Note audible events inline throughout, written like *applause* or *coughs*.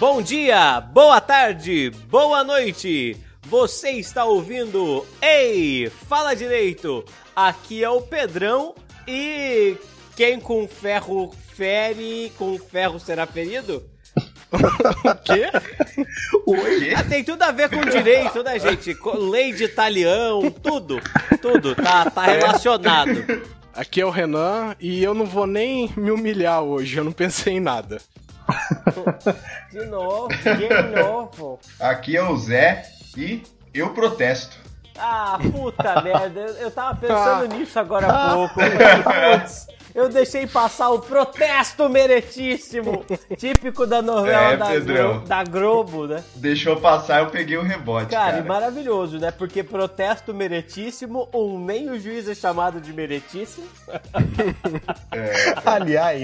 Bom dia, boa tarde, boa noite. Você está ouvindo Ei, fala direito. Aqui é o Pedrão e quem com ferro fere, com ferro será ferido? *laughs* Quê? Oi? Ah, tem tudo a ver com direito, né, gente? Lei de italião, tudo, tudo, tá, tá relacionado. Aqui é o Renan e eu não vou nem me humilhar hoje, eu não pensei em nada. *laughs* De novo, de novo. Aqui é o Zé e eu protesto. Ah, puta *laughs* merda, eu tava pensando nisso agora há pouco. Putz, *laughs* eu deixei passar o protesto meretíssimo, típico da novela é, da, Globo, da, Globo, né? Deixou passar, eu peguei o rebote. Cara, cara, e maravilhoso, né? Porque protesto meretíssimo, um nem o juiz é chamado de meretíssimo. *laughs* É. aliás,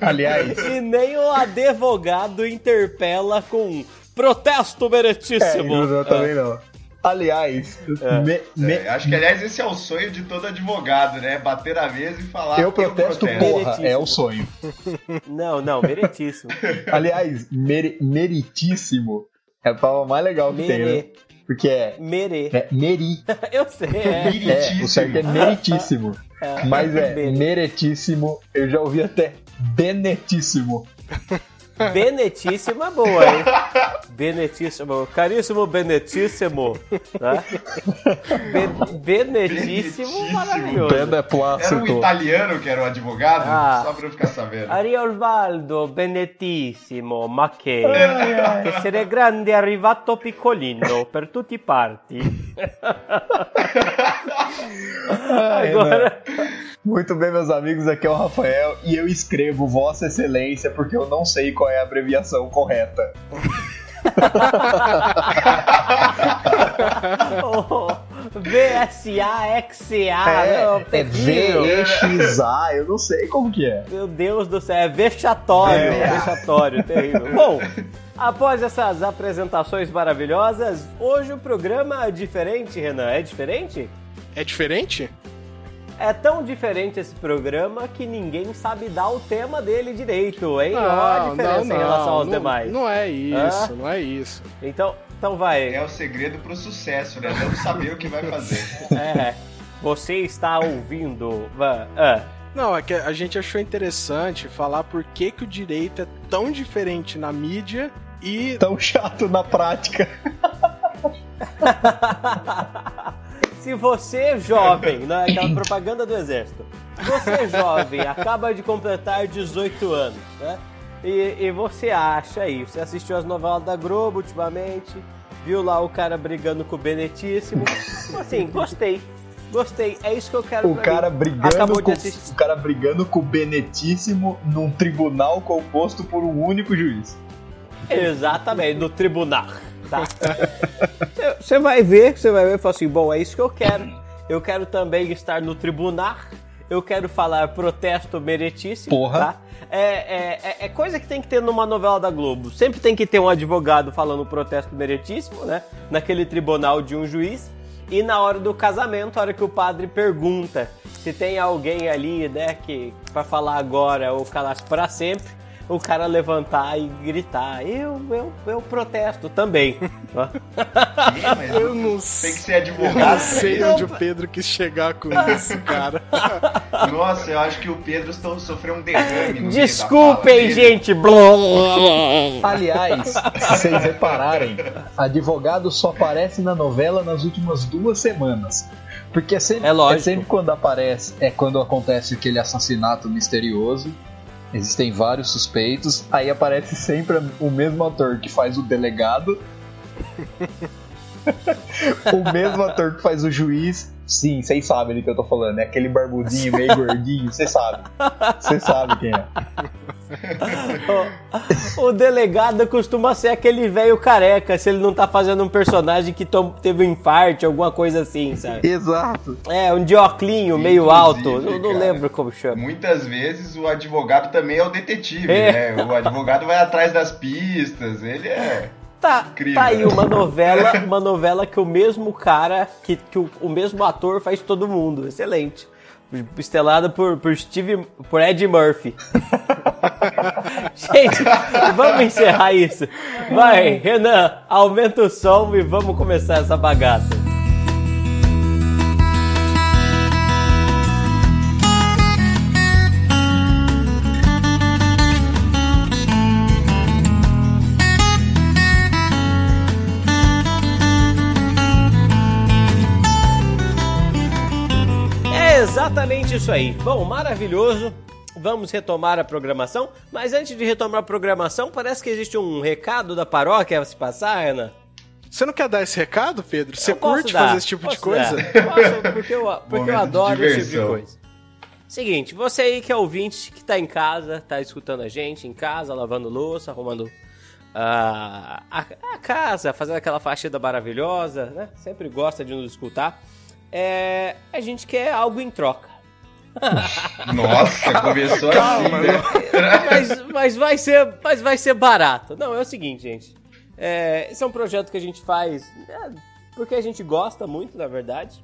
aliás. E nem o advogado interpela com protesto meretíssimo. É, não, também não. Aliás, é. Me, me... É, acho que aliás esse é o sonho de todo advogado, né? Bater a mesa e falar. Eu protesto, eu protesto. porra, é o sonho. *laughs* Não, não, meritíssimo. *laughs* aliás, mer, meritíssimo é a palavra mais legal que Mere. tem, né? Porque é. Mere. É meri. *laughs* eu sei, é. é. O certo é meritíssimo. É. Mas é meretíssimo. Eu já ouvi até benetíssimo. Benetíssimo é boa, hein? Benetíssimo. Caríssimo Benetíssimo. Né? Be benetíssimo, maravilhoso. Era um italiano que era o um advogado? Ah. Só pra eu ficar sabendo. Ariovaldo Benetissimo, ma che? Essere grande arrivato piccolino per tutti i parti. *laughs* Agora... Muito bem, meus amigos, aqui é o Rafael e eu escrevo Vossa Excelência porque eu não sei qual é a abreviação correta. *laughs* oh, VSA, é, é VXA, eu não sei como que é. Meu Deus do céu, é vexatório, é. vexatório, terrível. Bom, após essas apresentações maravilhosas, hoje o programa é diferente, Renan, é diferente? É diferente? É tão diferente esse programa que ninguém sabe dar o tema dele direito, hein? Não, Olha a diferença não, não, em relação aos não, demais. Não é isso, não é isso. Então, então vai. É o segredo pro sucesso, né? Não saber o que vai fazer. *laughs* É. Você está ouvindo. Ah. Não, é que a gente achou interessante falar por que, que o direito é tão diferente na mídia e. Tão chato na prática. *laughs* Se você, jovem, né, aquela propaganda do exército, você, jovem, acaba de completar 18 anos, né? E, e você acha aí, você assistiu as novelas da Globo ultimamente, viu lá o cara brigando com o Benetíssimo. Assim, gostei. Gostei, é isso que eu quero o cara mim. brigando com, O cara brigando com o Benetíssimo num tribunal composto por um único juiz. Exatamente, no tribunal tá? Você vai ver, você vai ver e falar assim, bom, é isso que eu quero. Eu quero também estar no tribunal. Eu quero falar protesto meretíssimo, Porra. tá? É, é, é, é, coisa que tem que ter numa novela da Globo. Sempre tem que ter um advogado falando protesto meretíssimo, né? Naquele tribunal de um juiz. E na hora do casamento, a hora que o padre pergunta se tem alguém ali, né, que vai falar agora ou calar para sempre, o cara levantar e gritar. Eu, eu, eu protesto também. eu não sei. Tem que ser advogado. Eu sei onde o Pedro quis chegar com isso, cara. Nossa, eu acho que o Pedro sofreu um derrame. Desculpem, gente. Aliás, se vocês repararem, advogado só aparece na novela nas últimas duas semanas. Porque é sempre, é, é sempre quando aparece, é quando acontece aquele assassinato misterioso Existem vários suspeitos, aí aparece sempre o mesmo ator que faz o delegado, *laughs* *laughs* o mesmo ator que faz o juiz. Sim, vocês sabem do que eu tô falando. É aquele barbudinho meio gordinho, vocês sabem. Vocês sabem quem é. o, *laughs* o, delegado costuma ser aquele velho careca, se ele não tá fazendo um personagem que teve um infarto, alguma coisa assim, sabe? Exato. É, um dioclinho meio alto. Eu não cara, lembro como chama. Muitas vezes o advogado também é o detetive, é. né? O advogado vai atrás das pistas, ele é. Tá, tá aí uma *laughs* novela, uma novela que o mesmo cara, que, que o, o mesmo ator faz todo mundo. Excelente estelada por, por Steve, por Ed Murphy. *laughs* Gente, vamos encerrar isso. Vai, Renan, aumenta o som e vamos começar essa bagaça. Exatamente isso aí. Bom, maravilhoso. Vamos retomar a programação, mas antes de retomar a programação, parece que existe um recado da paróquia a se passar, Ana. Você não quer dar esse recado, Pedro? Você curte dar, fazer esse tipo de coisa? *laughs* Posso, porque eu, porque eu adoro esse tipo de coisa. Seguinte, você aí que é ouvinte, que tá em casa, tá escutando a gente em casa, lavando louça, arrumando uh, a, a, casa, fazendo aquela faxina maravilhosa, né? Sempre gosta de nos escutar é, a gente quer algo em troca. *laughs* Nossa, começou Calma, assim, né? *laughs* mas, mas, vai ser, mas vai ser barato. Não, é o seguinte, gente. É, esse é um projeto que a gente faz é, porque a gente gosta muito, na verdade.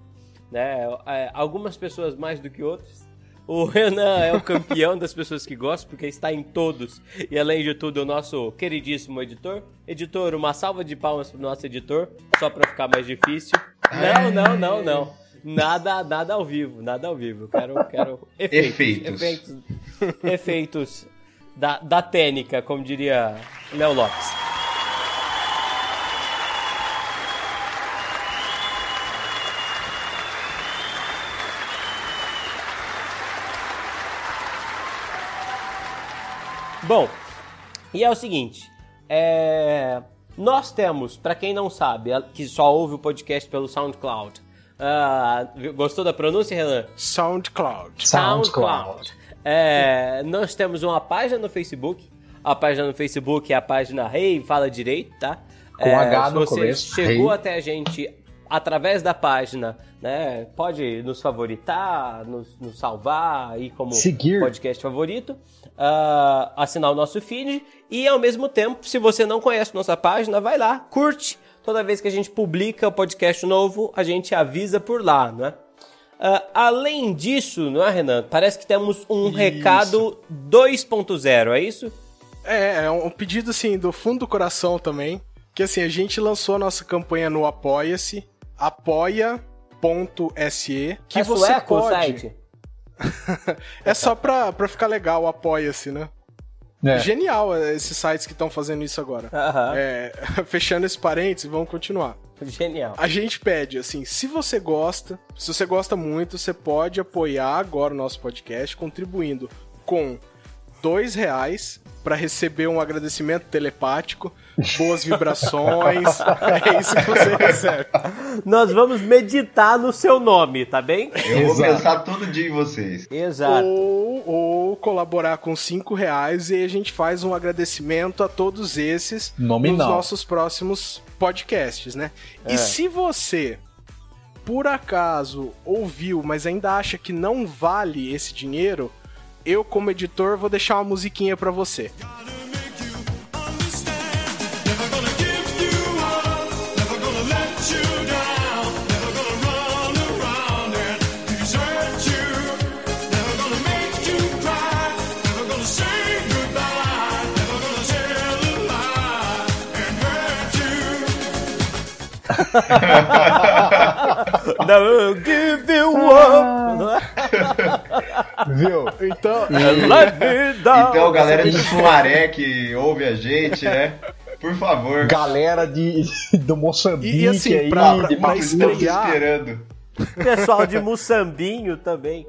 Né? É, algumas pessoas mais do que outras. O Renan é o campeão das pessoas que gostam, porque está em todos. E além de tudo, o nosso queridíssimo editor. Editor, uma salva de palmas para o nosso editor, só para ficar mais difícil. Não, não, não, não. Nada, nada ao vivo, nada ao vivo. Quero, quero *laughs* efeitos. Efeitos. Efeitos, efeitos da, da técnica, como diria Léo Lopes. Bom, e é o seguinte, é... nós temos, para quem não sabe, que só ouve o podcast pelo SoundCloud, uh, gostou da pronúncia, Renan? SoundCloud. SoundCloud. É, nós temos uma página no Facebook, a página no Facebook é a página Rei hey, Fala Direito, tá? Com é, H no se você começo. chegou hey. até a gente através da página, né? Pode nos favoritar, nos, nos salvar aí como Seguir. podcast favorito, uh, assinar o nosso feed e ao mesmo tempo, se você não conhece nossa página, vai lá, curte. Toda vez que a gente publica o podcast novo, a gente avisa por lá, né? Uh, além disso, não é, Renan? Parece que temos um isso. recado 2.0, é isso? É, é um pedido assim do fundo do coração também. Que assim, a gente lançou a nossa campanha no Apoia-se apoia.se que é você sueco, pode. site? *laughs* é só pra, pra ficar legal, apoia-se, né? É. Genial é, esses sites que estão fazendo isso agora. É, *laughs* fechando esse parênteses, vamos continuar. Genial. A gente pede, assim, se você gosta, se você gosta muito, você pode apoiar agora o nosso podcast contribuindo com dois reais para receber um agradecimento telepático, boas vibrações. é isso que você recebe. Nós vamos meditar no seu nome, tá bem? Eu Exato. vou pensar todo dia em vocês. Exato. Ou, ou, colaborar com cinco reais e a gente faz um agradecimento a todos esses Nominal. nos nossos próximos podcasts, né? É. E se você por acaso ouviu, mas ainda acha que não vale esse dinheiro, eu como editor vou deixar uma musiquinha para você. *laughs* Não give you up. *laughs* Viu? Então, *laughs* então galera de Sumaré que ouve a gente, né? Por favor. Galera de, do Moçambique e, assim, aí, pra, pra, pra estrear. esperando. Pessoal de Moçambinho também.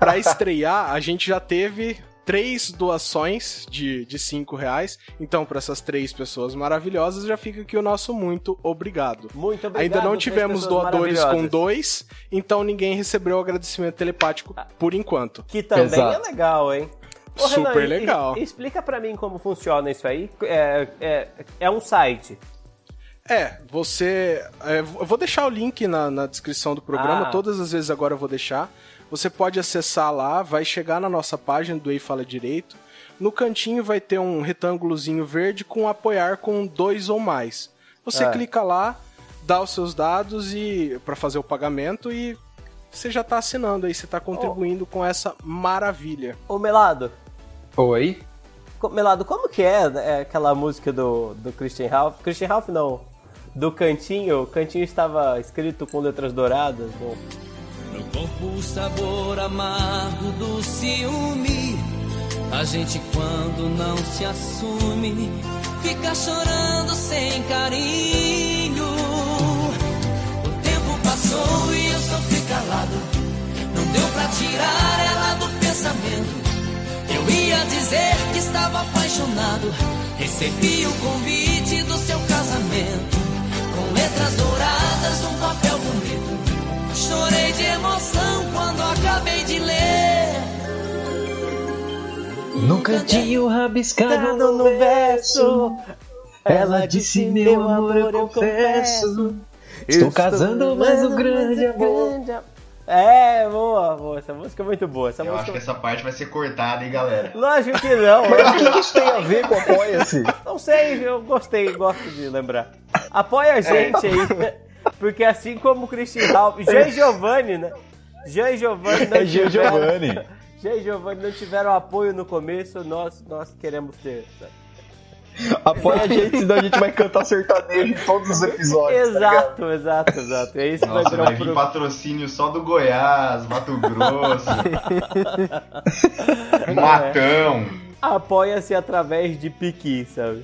pra estrear, a gente já teve três doações de, de cinco reais. Então, para essas três pessoas maravilhosas, já fica aqui o nosso muito obrigado. Muito obrigado. Ainda não tivemos doadores com dois, então ninguém recebeu o agradecimento telepático ah, por enquanto. Que também é Exato. é legal, hein? Ô, Super Renan, legal. E, explica para mim como funciona isso aí. É, é, é um site. É, você. É, eu vou deixar o link na, na descrição do programa. Ah. Todas as vezes agora eu vou deixar. Você pode acessar lá, vai chegar na nossa página do Ei Fala Direito. No cantinho vai ter um retângulozinho verde com apoiar com dois ou mais. Você é. clica lá, dá os seus dados e para fazer o pagamento e você já está assinando aí, você está contribuindo oh. com essa maravilha. Ô Melado. Oi. Melado, como que é, é, aquela música do, do Christian Ralph? Christian Ralph não, do Cantinho. O Cantinho estava escrito com letras douradas. No, no corpo o sabor amargo do ciúme. A gente quando não se assume, fica chorando sem carinho. O tempo passou e eu sofri calado. Não deu pra tirar ela do pensamento. Eu ia dizer que estava apaixonado. Recebi o convite do seu casamento. Com letras douradas num papel bonito. Chorei de No cantinho rabiscado no verso. Ela disse: Meu amor, eu confesso. Estou casando, mas o grande amor. É, boa, boa. Essa música é muito boa. Essa eu música... acho que essa parte vai ser cortada, hein, galera? Lógico que não. Mas o que isso tem a ver com Apoia-se? Não sei, eu gostei, gosto de lembrar. Apoia a gente aí, porque assim como o Christian Ralph, Jean Giovanni, né? Jean Giovanni é Jean Giovanni. Jean Giovanni não tiveram apoio no começo, nós, nós queremos ter. Sabe? Apoia a gente, senão a gente vai cantar sertanejo em todos os episódios. Tá exato, tá exato, exato. É isso Nossa, vai, vai vir pro... patrocínio só do Goiás, Mato Grosso, *laughs* Matão. Apoia-se através de piqui, sabe?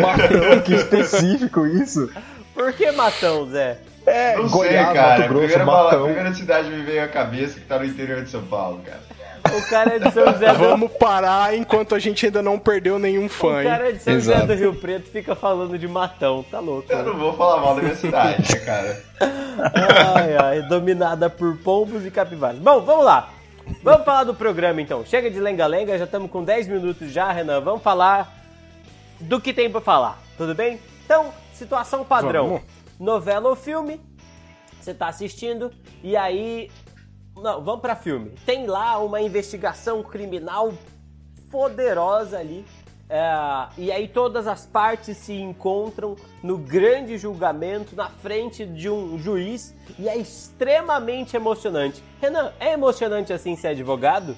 Matão, que específico isso. Por que Matão, Zé? É, Não Goiás, sei, cara. Mato Grosso, primeira, Matão. a primeira cidade me veio à cabeça que tá no interior de São Paulo, cara. O cara é de São José do... Vamos parar enquanto a gente ainda não perdeu nenhum fã. O cara é de São Exato. José do Rio Preto fica falando de Matão, tá louco. Eu né? não vou falar mal da minha cidade, né, cara? Ai, ai, dominada por pombos e capivaras. Bom, vamos lá. Vamos falar do programa então. Chega de lenga-lenga, já estamos com 10 minutos já, Renan. Vamos falar do que tem para falar, tudo bem? Então, situação padrão. Vamos. Novela ou filme, você tá assistindo e aí não, vamos para filme. Tem lá uma investigação criminal poderosa ali. É, e aí todas as partes se encontram no grande julgamento na frente de um juiz e é extremamente emocionante. Renan, é emocionante assim ser advogado?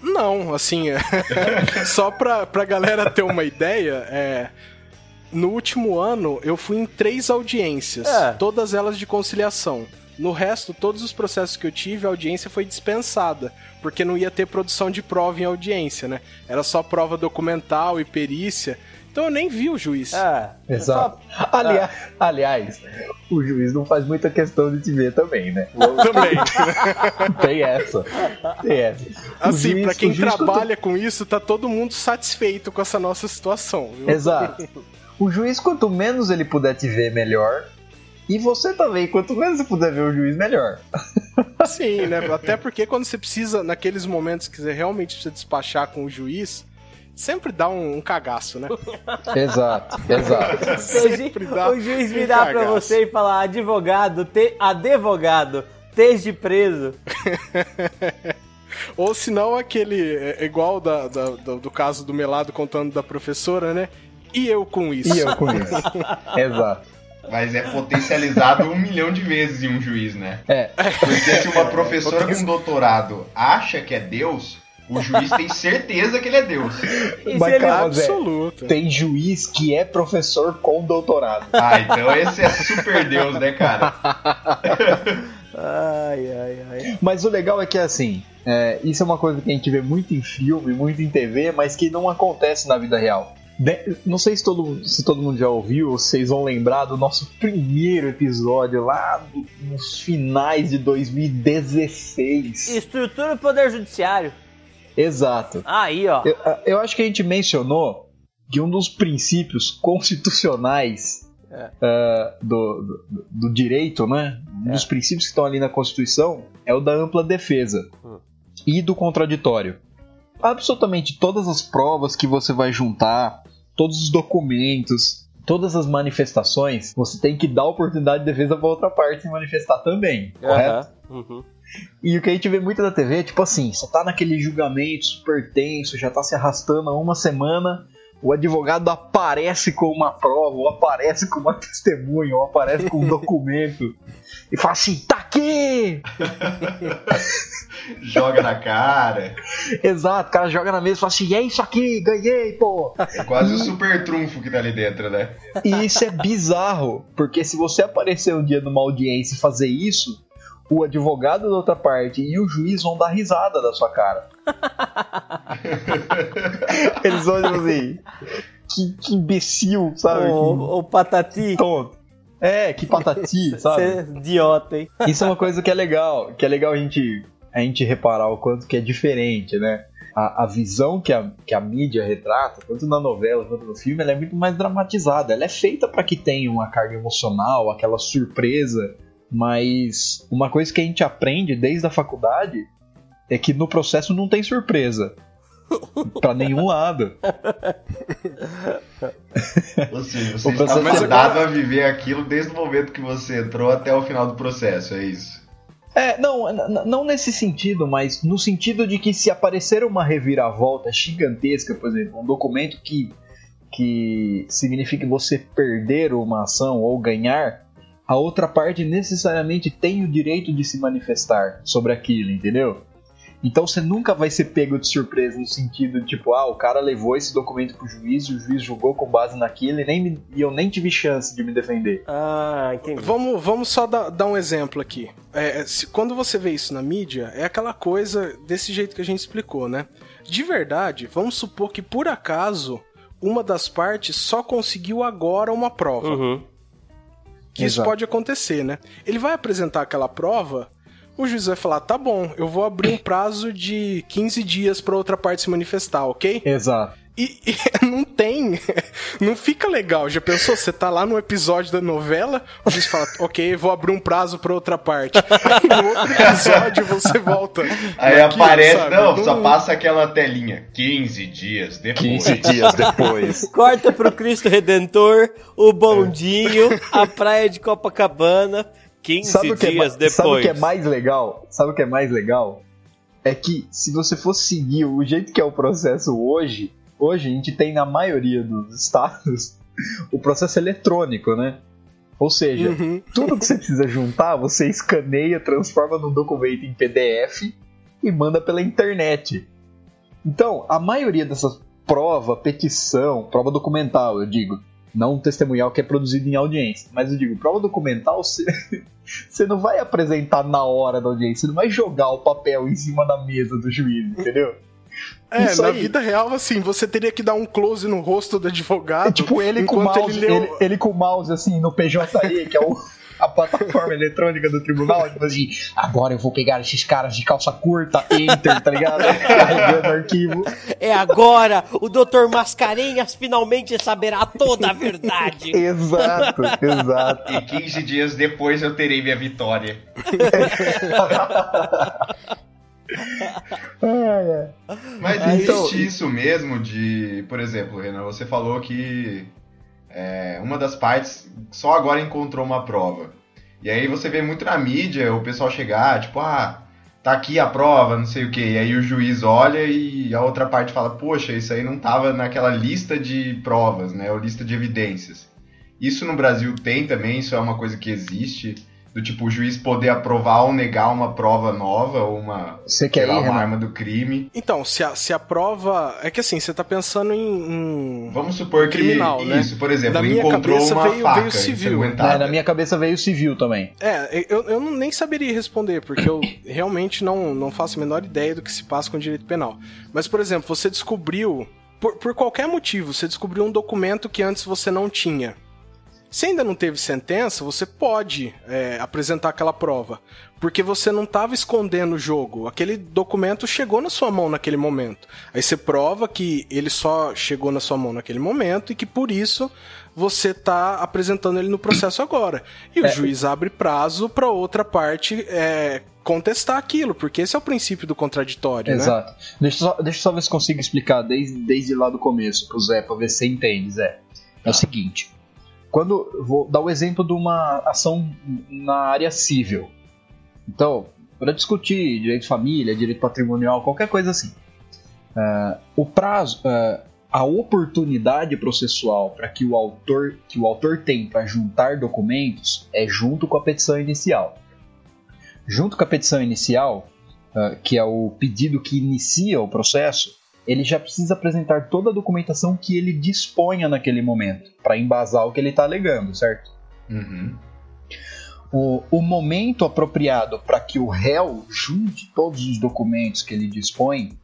Não, assim, é... *laughs* só pra, pra galera ter uma ideia, é... no último ano eu fui em três audiências, é. todas elas de conciliação. No resto, todos os processos que eu tive, a audiência foi dispensada, porque não ia ter produção de prova em audiência, né? Era só prova documental e perícia. Então eu nem vi o juiz. É, exato. Só... Aliás, aliás, o juiz não faz muita questão de te ver também, né? *laughs* Também. Tem essa. Tem essa. Assim, juiz, pra quem trabalha quanto... com isso, tá todo mundo satisfeito com essa nossa situação. Viu? Exato. *laughs* O juiz, quanto menos ele puder te ver, melhor. E você também, quanto menos você puder ver o juiz, melhor. *laughs* Sim, né? Até porque quando você precisa, naqueles momentos que você realmente precisa despachar com o juiz, sempre dá um, um cagaço, né? *laughs* exato, exato. sempre dá o juiz virar um pra você e falar, advogado, te, advogado, esteja preso. *laughs* Ou se não, aquele, é igual da, da, do, do caso do Melado contando da professora, né? E eu com isso. E eu com isso. Exato. Mas é potencializado um milhão de vezes em um juiz, né? É. Porque se uma professora com doutorado acha que é Deus, o juiz tem certeza que ele é Deus. Isso Mas, é absoluto. Tem juiz que é professor com doutorado. Ah, então esse é super Deus, né, cara? ai, ai, ai. Mas o legal é que, assim, é, isso é uma coisa que a gente vê muito em filme, muito em TV, mas que não acontece na vida real. Não sei se todo, se todo mundo já ouviu, ou vocês vão lembrar do nosso primeiro episódio lá nos finais de 2016. Estrutura do Poder Judiciário. Exato. Aí, ó. Eu, eu acho que a gente mencionou que um dos princípios constitucionais é. uh, do, do, do, direito, né? Um é. dos princípios que estão ali na Constituição é o da ampla defesa hum. e do contraditório absolutamente todas as provas que você vai juntar, todos os documentos, todas as manifestações, você tem que dar oportunidade de defesa para outra parte se manifestar também, correto? Uhum. E o que a gente vê muito na TV é tipo assim: você tá naquele julgamento super tenso, já tá se arrastando há uma semana, o advogado aparece com uma prova, ou aparece com uma *laughs* testemunha, ou aparece com um *laughs* documento e fala assim: tá aqui! *laughs* joga na cara. Exato, o cara joga na mesa e fala assim: é isso aqui, ganhei, pô. É quase o super trunfo que tá ali dentro, né? E isso é bizarro, porque se você aparecer um dia numa audiência e fazer isso, o advogado da outra parte e o juiz vão dar risada da sua cara. *laughs* Eles vão dizer assim: que, que imbecil, sabe? O, que, patati. Tonto. É, que patati, *laughs* sabe? Você é idiota, hein? Isso é uma coisa que é legal, que é legal a gente, a gente reparar o quanto que é diferente, né? A, a visão que a, que a mídia retrata, tanto na novela quanto no filme, ela é muito mais dramatizada. Ela é feita para que tenha uma carga emocional, aquela surpresa, mas uma coisa que a gente aprende desde a faculdade é que no processo não tem surpresa *laughs* para nenhum lado. Você, você está mandado a viver aquilo desde o momento que você entrou até o final do processo, é isso? É, não, não nesse sentido, mas no sentido de que se aparecer uma reviravolta gigantesca, por exemplo, um documento que, que signifique você perder uma ação ou ganhar, a outra parte necessariamente tem o direito de se manifestar sobre aquilo, entendeu? Então você nunca vai ser pego de surpresa no sentido de tipo, ah, o cara levou esse documento pro juiz e o juiz julgou com base naquilo e, nem me, e eu nem tive chance de me defender. Ah, entendi. Vamos, vamos só dar, dar um exemplo aqui. É, se, quando você vê isso na mídia, é aquela coisa desse jeito que a gente explicou, né? De verdade, vamos supor que por acaso uma das partes só conseguiu agora uma prova. Uhum. Que Exato. isso pode acontecer, né? Ele vai apresentar aquela prova o juiz vai falar: tá bom, eu vou abrir um prazo de 15 dias para outra parte se manifestar, ok? Exato. E, e, *laughs* não tem, não fica legal. Já pensou? Você tá lá no episódio da novela, o juiz fala, ok, vou abrir um prazo pra outra parte. *laughs* Aí no outro episódio você volta. Aí naquilo, aparece, sabe? não, só passa aquela telinha. 15 dias depois. 15 dias depois. *laughs* Corta pro Cristo Redentor, o bondinho, a praia de Copacabana. 15 sabe dias é, depois. Sabe o que é mais legal? Sabe o que é mais legal? É que se você for seguir o jeito que é o processo hoje, hoje a gente tem na maioria dos estados *laughs* o processo eletrônico, né? Ou seja, uhum. tudo que você precisa juntar, você escaneia, transforma num documento em PDF e manda pela internet. Então, a maioria dessas prova, petição, prova documental, eu digo, não testemunhal que é produzido em audiência. Mas eu digo, prova documental, você, *laughs* você não vai apresentar na hora da audiência, você não vai jogar o papel em cima da mesa do juiz, entendeu? *laughs* É, Isso na aí. vida real, assim, você teria que dar um close no rosto do advogado. É, tipo, ele com o mouse, ele, leu... ele, ele, com o mouse, assim, no PJE, que é o a plataforma eletrônica do tribunal, tipo assim, agora eu vou pegar esses caras de calça curta, enter, tá ligado? Carregando arquivo. É agora, o Dr. Mascarenhas finalmente saberá toda a verdade. *laughs* exato, exato. E 15 dias depois eu terei minha vitória. *laughs* Mas existe então... isso mesmo de, por exemplo, Renan, você falou que é, uma das partes só agora encontrou uma prova. E aí você vê muito na mídia o pessoal chegar, tipo, ah, tá aqui a prova, não sei o que. E aí o juiz olha e a outra parte fala, poxa, isso aí não tava naquela lista de provas, né? Ou lista de evidências. Isso no Brasil tem também, isso é uma coisa que existe do tipo o juiz poder aprovar ou negar uma prova nova ou uma, você quer ir, uma arma do crime. Então, se a, se a prova. É que assim, você tá pensando em. em... Vamos supor que. Criminal, né? Isso, por exemplo, na minha encontrou cabeça uma veio, faca veio civil. É, na minha cabeça veio civil também. É, eu, eu nem saberia responder, porque eu *coughs* realmente não, não faço a menor ideia do que se passa com o direito penal. Mas, por exemplo, você descobriu. Por, por qualquer motivo, você descobriu um documento que antes você não tinha. Se ainda não teve sentença, você pode é, apresentar aquela prova. Porque você não estava escondendo o jogo. Aquele documento chegou na sua mão naquele momento. Aí você prova que ele só chegou na sua mão naquele momento e que por isso você está apresentando ele no processo agora. E o é. juiz abre prazo para outra parte é, contestar aquilo, porque esse é o princípio do contraditório, né? Exato. Né? Deixa, só, deixa eu só ver se consigo explicar desde, desde lá do começo pro Zé, pra ver se você entende, Zé. É o seguinte quando vou dar o exemplo de uma ação na área civil. Então, para discutir direito de família, direito patrimonial, qualquer coisa assim. Uh, o prazo, uh, a oportunidade processual para que o autor que o autor tem para juntar documentos é junto com a petição inicial. Junto com a petição inicial, uh, que é o pedido que inicia o processo, ele já precisa apresentar toda a documentação que ele disponha naquele momento, para embasar o que ele está alegando, certo? Uhum. O, o momento apropriado para que o réu junte todos os documentos que ele dispõe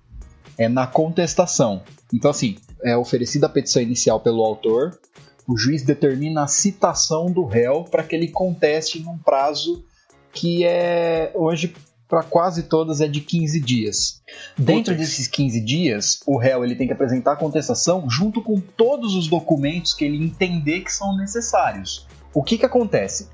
é na contestação. Então, assim, é oferecida a petição inicial pelo autor, o juiz determina a citação do réu para que ele conteste num prazo que é hoje para quase todas é de 15 dias. Dentro desses 15 dias, o réu ele tem que apresentar a contestação junto com todos os documentos que ele entender que são necessários. O que, que acontece?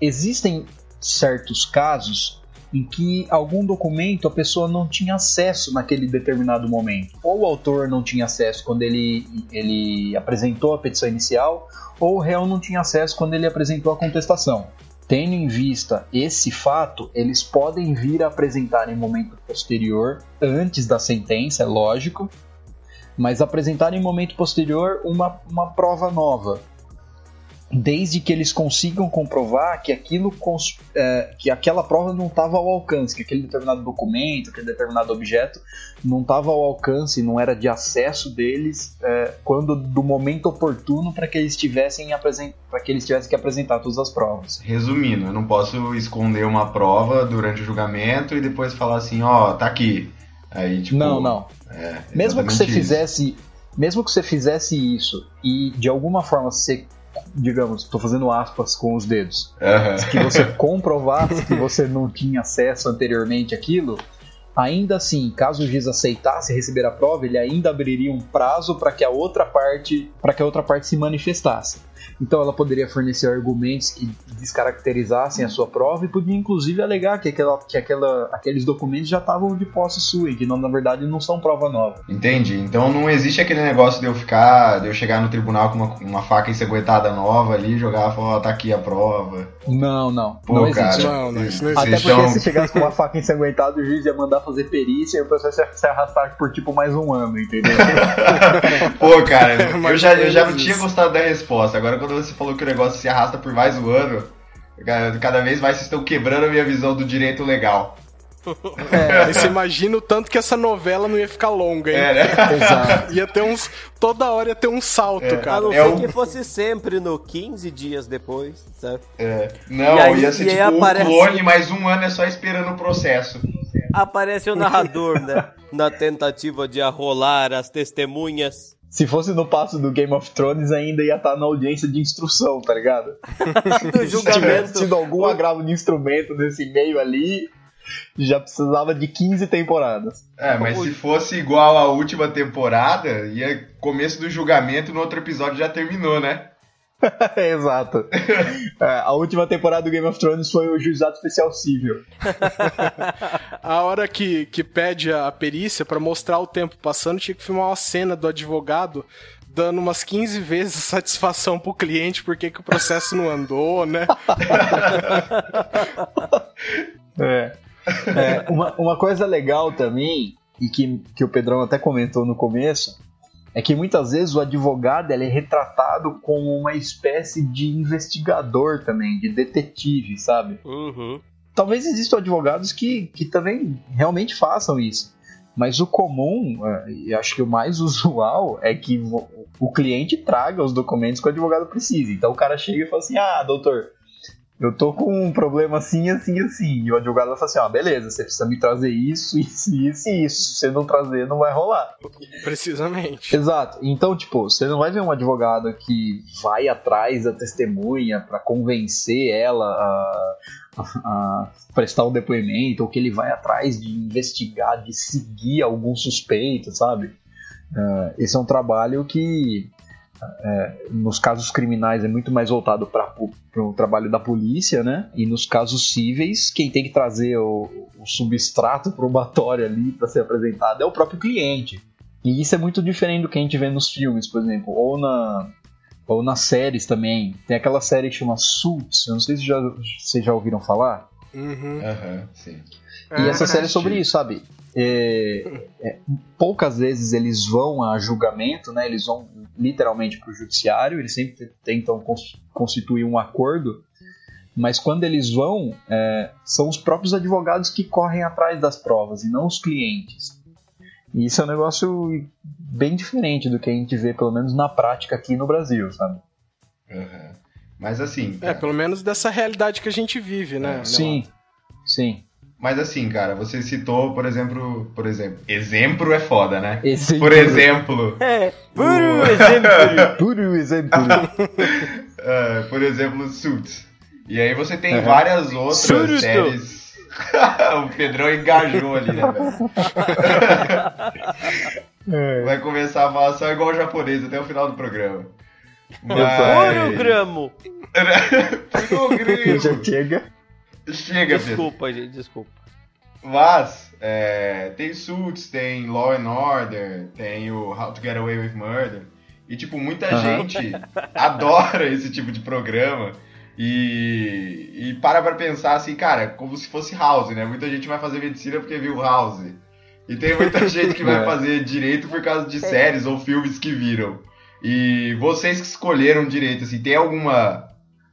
Existem certos casos em que algum documento a pessoa não tinha acesso naquele determinado momento. Ou o autor não tinha acesso quando ele, ele apresentou a petição inicial, ou o réu não tinha acesso quando ele apresentou a contestação. Tendo em vista esse fato, eles podem vir a apresentar em momento posterior, antes da sentença, é lógico, mas apresentar em momento posterior uma, uma prova nova, desde que eles consigam comprovar que aquilo é, que aquela prova não estava ao alcance, que aquele determinado documento, aquele determinado objeto não estava ao alcance, não era de acesso deles é, quando do momento oportuno para que eles tivessem para que eles tivessem que apresentar todas as provas. Resumindo, eu não posso esconder uma prova durante o julgamento e depois falar assim, ó, oh, tá aqui. Aí, tipo, não, não. É, mesmo que você isso. fizesse, mesmo que você fizesse isso e de alguma forma você digamos, estou fazendo aspas com os dedos, uhum. que você comprovasse que você não tinha acesso anteriormente àquilo, ainda assim, caso o juiz aceitasse receber a prova, ele ainda abriria um prazo para que a outra parte, para que a outra parte se manifestasse. Então ela poderia fornecer argumentos que descaracterizassem a sua prova e podia inclusive alegar que, aquela, que aquela, aqueles documentos já estavam de posse sua e que não, na verdade não são prova nova. Entendi. Então não existe aquele negócio de eu ficar, de eu chegar no tribunal com uma, uma faca ensanguentada nova ali e jogar e falar, oh, tá aqui a prova. Não, não. Pô, não cara. Existe. Não, não, isso não existe. Até porque se chegasse com uma faca ensanguentada, o juiz ia mandar fazer perícia e o processo ia se arrastar por tipo mais um ano, entendeu? *laughs* Pô, cara, *laughs* eu já, eu já não tinha gostado da resposta. Agora quando você falou que o negócio se arrasta por mais um ano, cada vez mais vocês estão quebrando a minha visão do direito legal. É, você imagina o tanto que essa novela não ia ficar longa, hein? É, né? *laughs* Exato. Ia ter uns. Toda hora ia ter um salto, é. cara. A não é ser um... que fosse sempre no 15 dias depois, certo? É. Não, aí, ia ser tipo aparece... um clone, mas um ano é só esperando o processo. Aparece o narrador, né? Na tentativa de arrolar as testemunhas. Se fosse no passo do Game of Thrones, ainda ia estar na audiência de instrução, tá ligado? *laughs* do julgamento. Se tido algum agravo de instrumento nesse meio ali, já precisava de 15 temporadas. É, mas se fosse igual à última temporada, ia começo do julgamento no outro episódio já terminou, né? *laughs* Exato. É, a última temporada do Game of Thrones foi o juizado especial civil. *laughs* a hora que, que pede a perícia para mostrar o tempo passando, tinha que filmar uma cena do advogado dando umas 15 vezes *laughs* satisfação pro cliente porque que o processo não andou, né? é. é uma, uma coisa legal também, e que, que o Pedrão até comentou no começo, é que muitas vezes o advogado ele é retratado como uma espécie de investigador também, de detetive, sabe? Uhum. Talvez existam advogados que, que também realmente façam isso. Mas o comum, é, e acho que o mais *laughs* usual, é que o cliente traga os documentos que o advogado precisa. Então o cara chega e fala assim: Ah, doutor, eu tô com um problema assim, assim, assim. E o advogado vai falar assim, ó, ah, beleza, você precisa me trazer isso, *laughs* isso, isso e isso. Se você não trazer, não vai rolar. Precisamente. Exato. Então, tipo, você não vai ver um advogado que vai atrás da testemunha para convencer ela a, a, a, prestar o um depoimento, ou que ele vai atrás de investigar, de seguir algum suspeito, sabe? Uh, esse é um trabalho que é, nos casos criminais é muito mais voltado para o trabalho da polícia, né? E nos casos cíveis, quem tem que trazer o, o substrato *laughs* probatório ali para ser apresentado é o próprio cliente. E isso é muito diferente do que a gente vê nos filmes, por exemplo, ou na ou nas séries também. Tem aquela série que chama Suits, eu não sei se já, vocês já ouviram falar. Uhum. Uhum, sim. E essa série é sobre isso, sabe? É, é, poucas vezes eles vão a julgamento, né? Eles vão literalmente para o judiciário, eles sempre tentam constituir um acordo, Mas quando eles vão, é, são os próprios advogados que correm atrás das provas e não os clientes. E isso é um negócio bem diferente do que a gente vê, pelo menos na prática aqui no Brasil, sabe? Uhum. Mas assim. É, cara... É, pelo menos dessa realidade que a gente vive, né? É. Sim, sim. Mas assim, cara, você citou, por exemplo, por exemplo, exemplo é foda, né? Exemplo. Por exemplo. *laughs* É, puro exemplo. *laughs* puro exemplo. uh, *laughs* por exemplo, Suits. E aí você tem uhum. várias outras Suruto. séries. o Pedrão engajou ali, né, velho? Vai começar a falar só igual o japonês até o final do programa. Mas... gramo. gramo. Já chega. Chega, Desculpa, Pedro. gente, desculpa. Mas, é, tem Suits, tem Law and Order, tem o How to Get Away with Murder. E, tipo, muita gente *laughs* adora esse tipo de programa. E, e para pra pensar assim, cara, como se fosse House, né? Muita gente vai fazer medicina porque viu House. E tem muita *laughs* gente que vai é. fazer direito por causa de séries ou filmes que viram. E vocês que escolheram direito, assim, tem alguma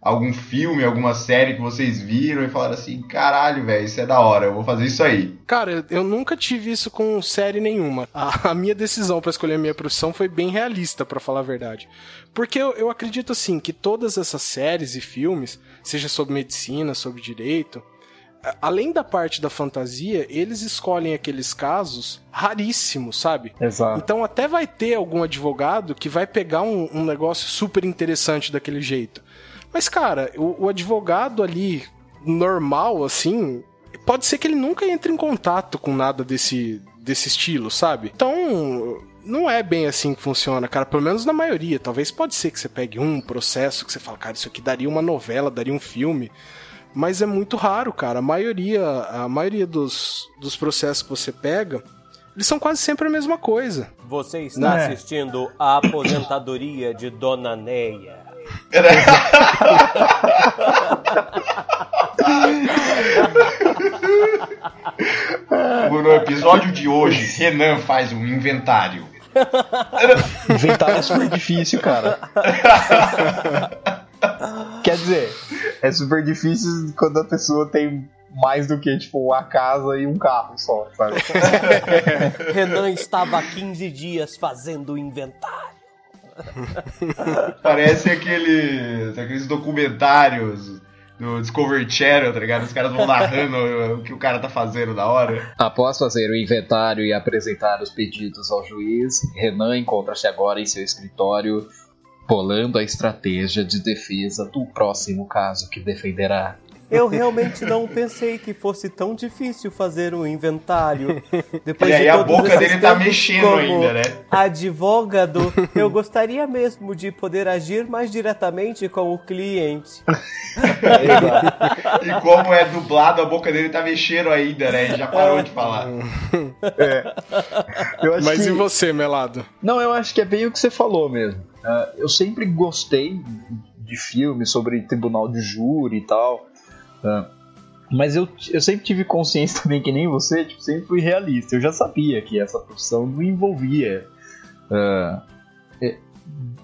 algum filme, alguma série que vocês viram e falaram assim: caralho, velho, isso é da hora, eu vou fazer isso aí? Cara, eu nunca tive isso com série nenhuma. A, a minha decisão para escolher a minha profissão foi bem realista, para falar a verdade. Porque eu, eu acredito assim que todas essas séries e filmes, seja sobre medicina, sobre direito, além da parte da fantasia, eles escolhem aqueles casos raríssimos, sabe? Exato. Então até vai ter algum advogado que vai pegar um, um negócio super interessante daquele jeito. Mas, cara, o, o advogado ali, normal, assim, pode ser que ele nunca entre em contato com nada desse, desse estilo, sabe? Então, não é bem assim que funciona, cara. Pelo menos na maioria. Talvez pode ser que você pegue um processo que você fala, cara, isso aqui daria uma novela, daria um filme. Mas é muito raro, cara. A maioria, a maioria dos, dos processos que você pega, eles são quase sempre a mesma coisa. Você está é. assistindo a aposentadoria de Dona Neia. No episódio de hoje, Renan faz um inventário. Inventário é super difícil, cara. Quer dizer, é super difícil quando a pessoa tem mais do que, tipo, uma casa e um carro só, sabe? Renan estava há 15 dias fazendo o inventário. *laughs* Parece aqueles, aqueles documentários do Discovery Channel, tá ligado? Os caras vão narrando o que o cara tá fazendo na hora. Após fazer o inventário e apresentar os pedidos ao juiz, Renan encontra-se agora em seu escritório, bolando a estratégia de defesa do próximo caso que defenderá. Eu realmente não pensei que fosse tão difícil fazer um inventário. Depois e aí a boca dele tá mexendo ainda, né? Advogado, eu gostaria mesmo de poder agir mais diretamente com o cliente. e como é dublado, a boca dele tá mexendo ainda, né? Ele já parou de falar. É. Mas que... e você, Melado? Não, eu acho que é bem o que você falou mesmo. Uh, eu sempre gostei de filmes sobre tribunal de júri e tal. Tá? Mas eu, eu sempre tive consciência *laughs* também, que nem você, tipo, sempre fui realista. Eu já sabia que essa profissão não envolvia uh,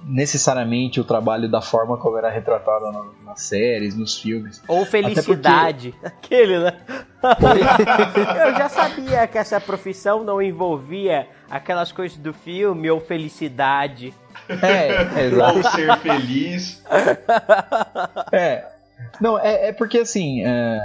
necessariamente o trabalho da forma como era retratado na, nas séries, nos filmes. Ou felicidade. Porque... *laughs* Aquele, né? eu já sabia que essa profissão não envolvia aquelas coisas do filme ou felicidade. É, exato. Ou ser feliz. É, não, é, é porque assim. É,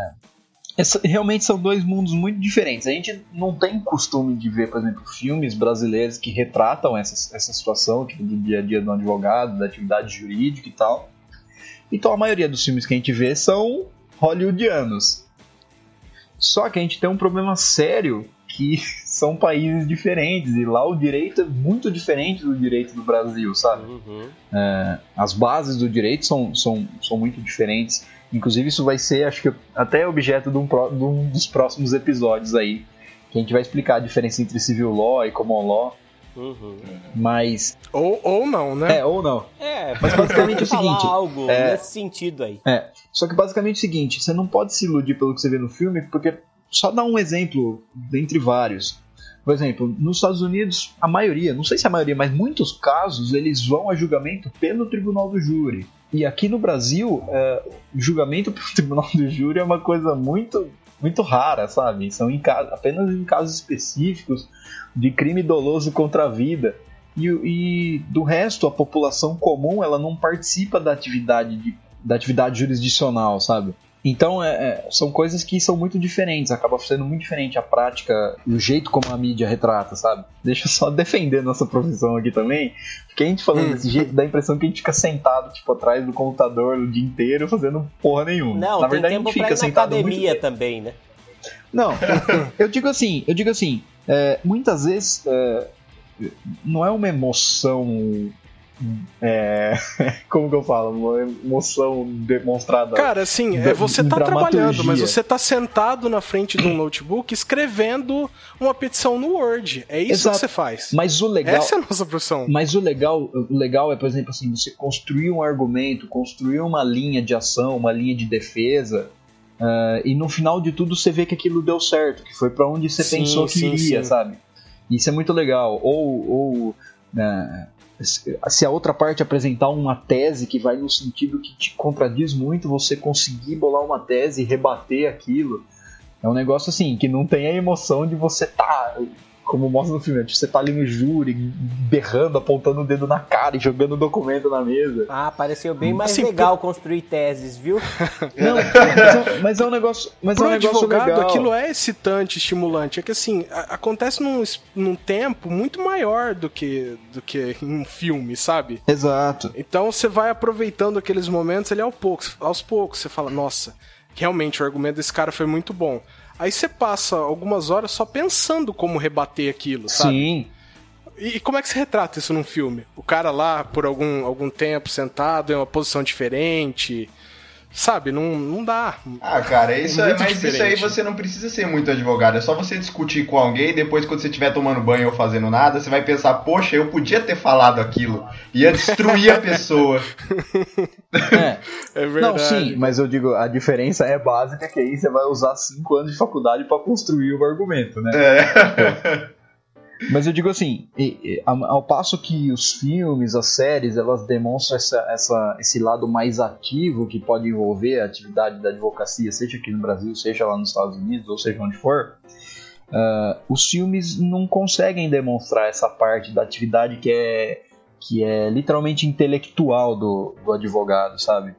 essa, realmente são dois mundos muito diferentes. A gente não tem costume de ver, por exemplo, filmes brasileiros que retratam essa, essa situação, tipo, do dia a dia do advogado, da atividade jurídica e tal. Então a maioria dos filmes que a gente vê são hollywoodianos. Só que a gente tem um problema sério que *laughs* são países diferentes e lá o direito é muito diferente do direito do Brasil, sabe? Uhum. É, as bases do direito são, são, são muito diferentes. Inclusive, isso vai ser, acho que, até objeto de um, de um dos próximos episódios aí. Que a gente vai explicar a diferença entre civil law e common law. Uhum. Mas. Ou, ou não, né? É, ou não. É, mas basicamente *laughs* é o seguinte. algo é, nesse sentido aí. É. Só que basicamente é o seguinte: você não pode se iludir pelo que você vê no filme, porque. Só dá um exemplo dentre vários. Por exemplo, nos Estados Unidos, a maioria, não sei se a maioria, mas muitos casos, eles vão a julgamento pelo tribunal do júri. E aqui no Brasil, é, julgamento *laughs* pelo tribunal do júri é uma coisa muito, muito rara, sabe? São em apenas em casos específicos de crime doloso contra a vida. E, e, do resto, a população comum ela não participa da atividade, de, da atividade jurisdicional, sabe? Então, é, é, são coisas que são muito diferentes, acaba sendo muito diferente a prática e o jeito como a mídia retrata, sabe? Deixa eu só defender nossa profissão aqui também, porque a gente falando hum. desse jeito dá a impressão que a gente fica sentado, tipo, atrás do computador o dia inteiro fazendo porra nenhuma. Não, na verdade a gente fica sentado na academia muito... também, né? Não, eu digo assim, eu digo assim, é, muitas vezes é, não é uma emoção é, *laughs* como que eu falo? Uma emoção demonstrada. Cara, assim, é, você tá trabalhando, mas você tá sentado na frente de um notebook escrevendo uma petição no Word. É isso Exato. que você faz. Mas o legal. Essa é a nossa profissão. Mas o legal, o legal é, por exemplo, assim, você construir um argumento, construir uma linha de ação, uma linha de defesa. Uh, e no final de tudo você vê que aquilo deu certo, que foi para onde você sim, pensou que sim, iria, sim. sabe? Isso é muito legal. Ou, ou uh, se a outra parte apresentar uma tese que vai no sentido que te contradiz muito, você conseguir bolar uma tese e rebater aquilo. É um negócio assim, que não tem a emoção de você estar tá como mostra no filme, tipo, você tá ali no júri, berrando, apontando o dedo na cara e jogando o documento na mesa. Ah, pareceu bem mais assim, legal pro... construir teses, viu? *laughs* Não, mas, é, mas, é, um negócio. Mas Pro é um negócio advogado, legal. aquilo é excitante, estimulante. É que assim, a, acontece num, num tempo muito maior do que, do que em um filme, sabe? Exato. Então você vai aproveitando aqueles momentos ali aos poucos. Aos poucos, você fala, nossa, realmente o argumento desse cara foi muito bom. Aí você passa algumas horas só pensando como rebater aquilo, sabe? Sim. E, e como é que você retrata isso num filme? O cara lá, por algum, algum tempo, sentado em uma posição diferente, Sabe, não, não dá. Ah, cara, isso é, mas diferente. isso aí você não precisa ser muito advogado. É só você discutir com alguém e depois, quando você estiver tomando banho ou fazendo nada, você vai pensar, poxa, eu podia ter falado aquilo. Ia destruir a pessoa. *laughs* É. é verdade. Não, sim, mas eu digo, a diferença é básica, que aí você vai usar cinco anos de faculdade para construir o argumento, né? É. Mas eu digo assim, ao passo que os filmes, as séries, elas demonstram essa, essa, esse lado mais ativo que pode envolver a atividade da advocacia, seja aqui no Brasil, seja lá nos Estados Unidos, ou seja onde for, uh, os filmes não conseguem demonstrar essa parte da atividade que é, que é literalmente intelectual do, do advogado, sabe?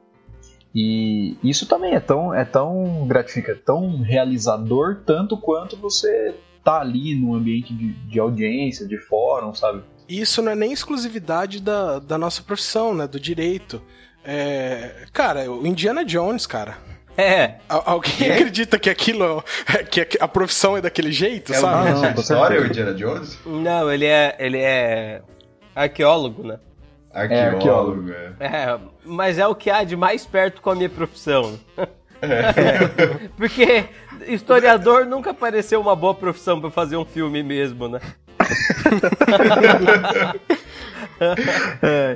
E isso também é tão, é tão gratificante, tão realizador, tanto quanto você tá ali no ambiente de, de audiência, de fórum, sabe? Isso não é nem exclusividade da, da nossa profissão, né? Do direito. É, cara, o Indiana Jones, cara. É. alguém é? acredita que aquilo, que a profissão é daquele jeito, é sabe? Não, não, história, o Indiana Jones? Não, ele é, ele é arqueólogo, né? Arqueólogo, é, é. é. Mas é o que há de mais perto com a minha profissão. É. *laughs* Porque historiador nunca pareceu uma boa profissão para fazer um filme mesmo, né? *laughs*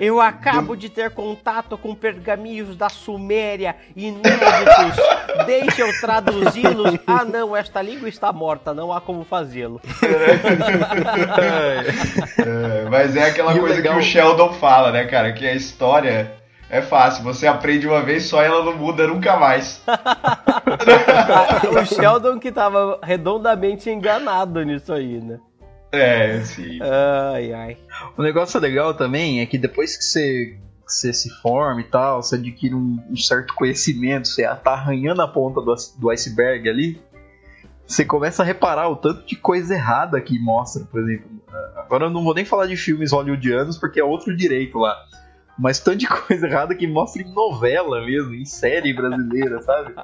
Eu acabo de ter contato com pergaminhos da Suméria inéditos. Deixa eu traduzi-los. Ah, não, esta língua está morta, não há como fazê-lo. *laughs* É, mas é aquela e coisa legal... que o Sheldon fala, né, cara? Que a história é fácil, você aprende uma vez só e ela não muda nunca mais. *laughs* o Sheldon que tava redondamente enganado nisso aí, né? É, sim. Ai, ai. O negócio legal também é que depois que você, que você se forma e tal, você adquire um, um, certo conhecimento, você tá arranhando a ponta do, do iceberg ali, você começa a reparar o tanto de coisa errada que mostra, por exemplo. Agora eu não vou nem falar de filmes hollywoodianos porque é outro direito lá mas tanto de *laughs* coisa errada que mostra em novela mesmo, em série brasileira, sabe?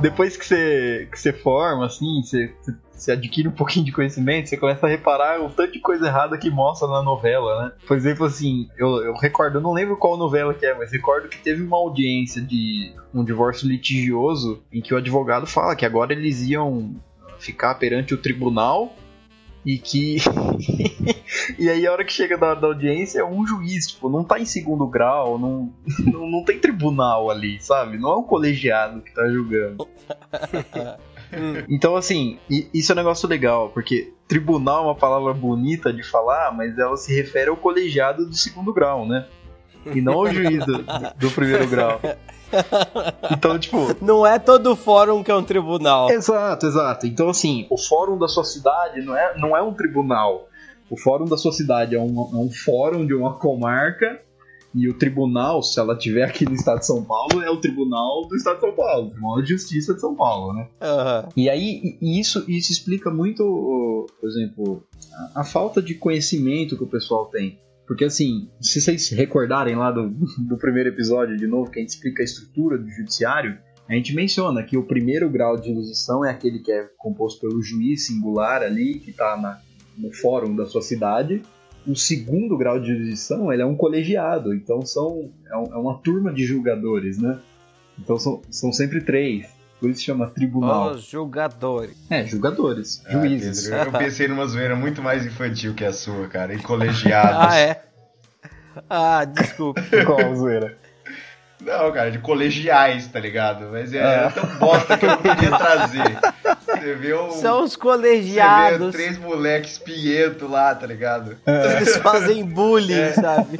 depois que você, que você forma, assim, você, você adquire um pouquinho de conhecimento, você começa a reparar o tanto de coisa errada que mostra na novela, né? Por exemplo, assim, eu, eu recordo, eu não lembro qual novela que é, mas recordo que teve uma audiência de um divórcio litigioso em que o advogado fala que agora eles iam ficar perante o tribunal e que. *laughs* e aí a hora que chega hora da audiência é um juiz, tipo, não tá em segundo grau, não, *laughs* não, não tem tribunal ali, sabe? Não é um colegiado que tá julgando. *laughs* então, assim, isso é um negócio legal, porque tribunal é uma palavra bonita de falar, mas ela se refere ao colegiado do segundo grau, né? E não ao juiz do, do primeiro grau. Então, tipo. Não é todo fórum que é um tribunal. Exato, exato. Então, assim, o fórum da sua cidade não é, não é um tribunal. O fórum da sua cidade é um, é um fórum de uma comarca. E o tribunal, se ela tiver aqui no estado de São Paulo, é o tribunal do estado de São Paulo, o Tribunal de Justiça de São Paulo, né? Uhum. E aí, isso, isso explica muito, por exemplo, a, a falta de conhecimento que o pessoal tem. Porque assim, se vocês recordarem lá do, do primeiro episódio de novo, que a gente explica a estrutura do judiciário, a gente menciona que o primeiro grau de jurisdição é aquele que é composto pelo juiz singular ali, que está no fórum da sua cidade. O segundo grau de jurisdição ele é um colegiado, então são, é, um, é uma turma de julgadores, né? Então são, são sempre três. Por isso chama tribunal. Os julgadores. É, julgadores. Ah, juízes. Pedro, eu pensei numa zoeira muito mais infantil que a sua, cara. E colegiados. ah, é? Ah, desculpa. *laughs* Qual zoeira? Não, cara, de colegiais, tá ligado? Mas é, é tão bosta que eu não queria trazer. Você vê um, São os colegiados. Você vê três moleques piento lá, tá ligado? É. Eles fazem bullying, é. sabe?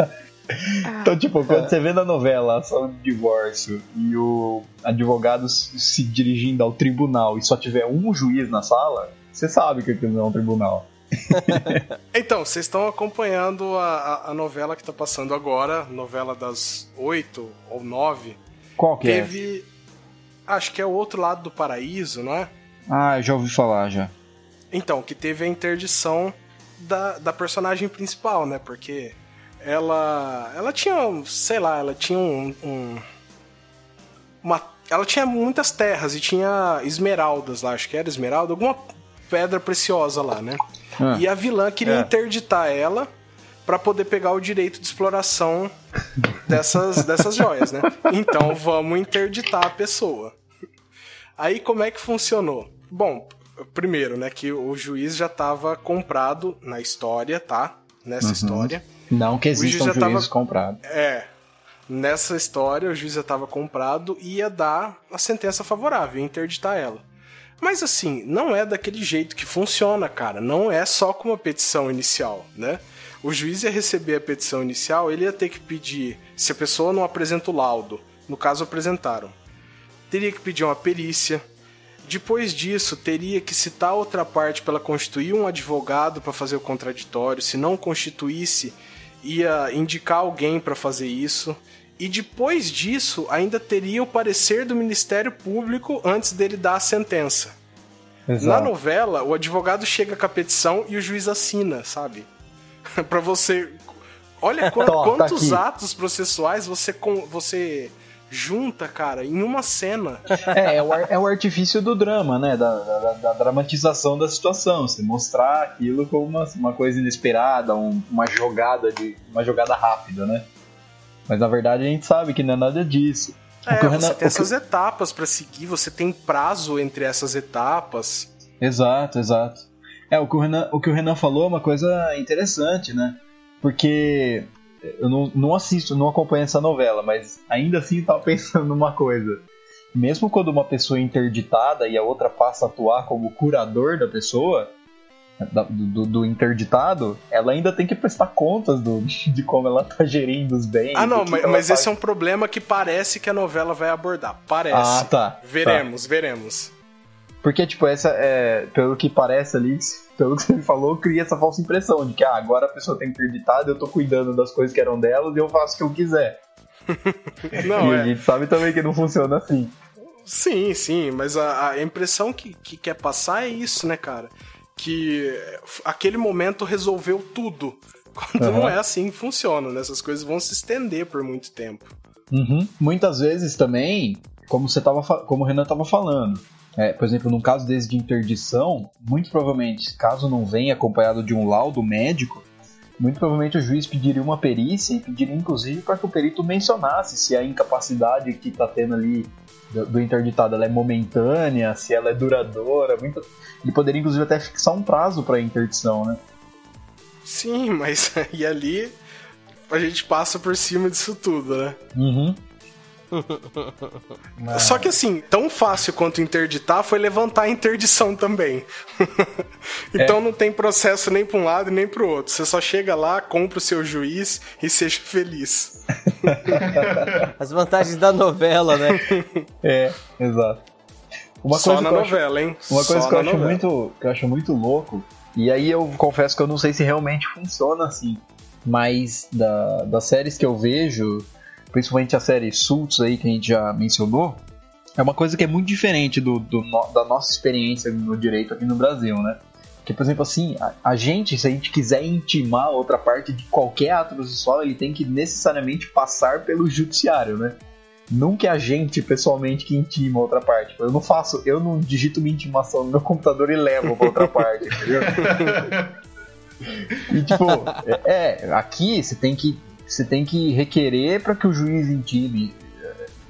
Então, tipo, quando você vê na novela a ação de divórcio e o advogado se dirigindo ao tribunal e só tiver um juiz na sala, você sabe que aquilo não é um tribunal. *laughs* então, vocês estão acompanhando a, a, novela que está passando agora, novela das oito ou nove. Qual que Teve, é? Teve. Acho que é o outro lado do paraíso, não é? Ah, já ouvi falar já. Então, que teve a interdição da, da personagem principal, né? Porque ela ela tinha, sei lá, ela tinha um, um uma ela tinha muitas terras e tinha esmeraldas lá, acho que era esmeralda, alguma pedra preciosa lá, né? Ah. E a vilã queria é. interditar ela para poder pegar o direito de exploração dessas, *laughs* dessas joias, né? Então vamos interditar a pessoa. Aí como é que funcionou? Bom, primeiro, né, que o juiz já estava comprado na história, tá? Nessa uhum. história. Não que exista um juiz tava... comprado. É. Nessa história, o juiz já estava comprado e ia dar a sentença favorável, ia interditar ela. Mas assim, não é daquele jeito que funciona, cara. Não é só com uma petição inicial, né? O juiz ia receber a petição inicial, ele ia ter que pedir, se a pessoa não apresenta o laudo, no caso apresentaram, teria que pedir uma perícia. Depois disso, teria que citar outra parte para ela constituir um advogado para fazer o contraditório. Se não constituísse, ia indicar alguém para fazer isso. E depois disso, ainda teria o parecer do Ministério Público antes dele dar a sentença. Exato. Na novela, o advogado chega com a petição e o juiz assina, sabe? *laughs* para você. Olha *laughs* quantos, Tô, tá quantos atos processuais você, você junta, cara, em uma cena. É, é o, é o artifício do drama, né? Da, da, da, dramatização da situação. Você mostrar aquilo como uma, uma coisa inesperada, um, uma jogada de. uma jogada rápida, né? Mas na verdade a gente sabe que não é nada disso. É, Renan, você tem essas que... etapas para seguir, você tem prazo entre essas etapas. Exato, exato. É, o que o Renan, o que o Renan falou é uma coisa interessante, né? Porque eu não, não assisto, não acompanho essa novela, mas ainda assim estava *laughs* pensando numa coisa. Mesmo quando uma pessoa é interditada e a outra passa a atuar como curador da pessoa, do, do, interditado, ela ainda tem que prestar contas do, *laughs* de como ela tá gerindo os bens. Ah, não, mas, mas esse é um problema que parece que a novela vai abordar. Parece. Ah, tá. Veremos, tá. veremos. Porque, tipo, essa é. Pelo que parece ali, pelo que você falou, cria essa falsa impressão de que ah, agora a pessoa tá interditada, eu tô cuidando das coisas que eram delas e eu faço o que eu quiser. *laughs* não, e é. a gente sabe também que não funciona assim. Sim, sim, mas a, a impressão que, que quer passar é isso, né, cara? Que aquele momento resolveu tudo. *laughs* Quando uhum. não é assim que funciona, né? Essas coisas vão se estender por muito tempo. Uhum. Muitas vezes também, como você tava, como o Renan estava falando, é, por exemplo, num caso desse de interdição, muito provavelmente, caso não venha acompanhado de um laudo médico, muito provavelmente o juiz pediria uma perícia e pediria inclusive para que o perito mencionasse se a incapacidade que está tendo ali do, do interditado é momentânea, se ela é duradoura. Muito... Ele poderia inclusive até fixar um prazo para a interdição, né? Sim, mas *laughs* e ali a gente passa por cima disso tudo, né? Uhum. Só que assim, tão fácil quanto interditar foi levantar a interdição também. *laughs* então é. não tem processo nem para um lado nem para o outro. Você só chega lá, compra o seu juiz e seja feliz. *laughs* As vantagens da novela, né? É, exato. Uma só na novela, acho, hein? Uma coisa que eu, acho muito, que eu acho muito louco, e aí eu confesso que eu não sei se realmente funciona assim, mas da, das séries que eu vejo, principalmente a série Suits aí que a gente já mencionou, é uma coisa que é muito diferente do, do da nossa experiência no direito aqui no Brasil, né? Que, por exemplo, assim, a, a, gente, se a gente quiser intimar outra parte de qualquer ato processual, ele tem que necessariamente passar pelo judiciário, né? Nunca é a gente, pessoalmente, que intima outra parte. Eu não faço, eu não digito uma intimação no meu computador e levo pra outra parte, entendeu? *laughs* e tipo, é, é, aqui você tem que você tem que requerer para que o juiz intime.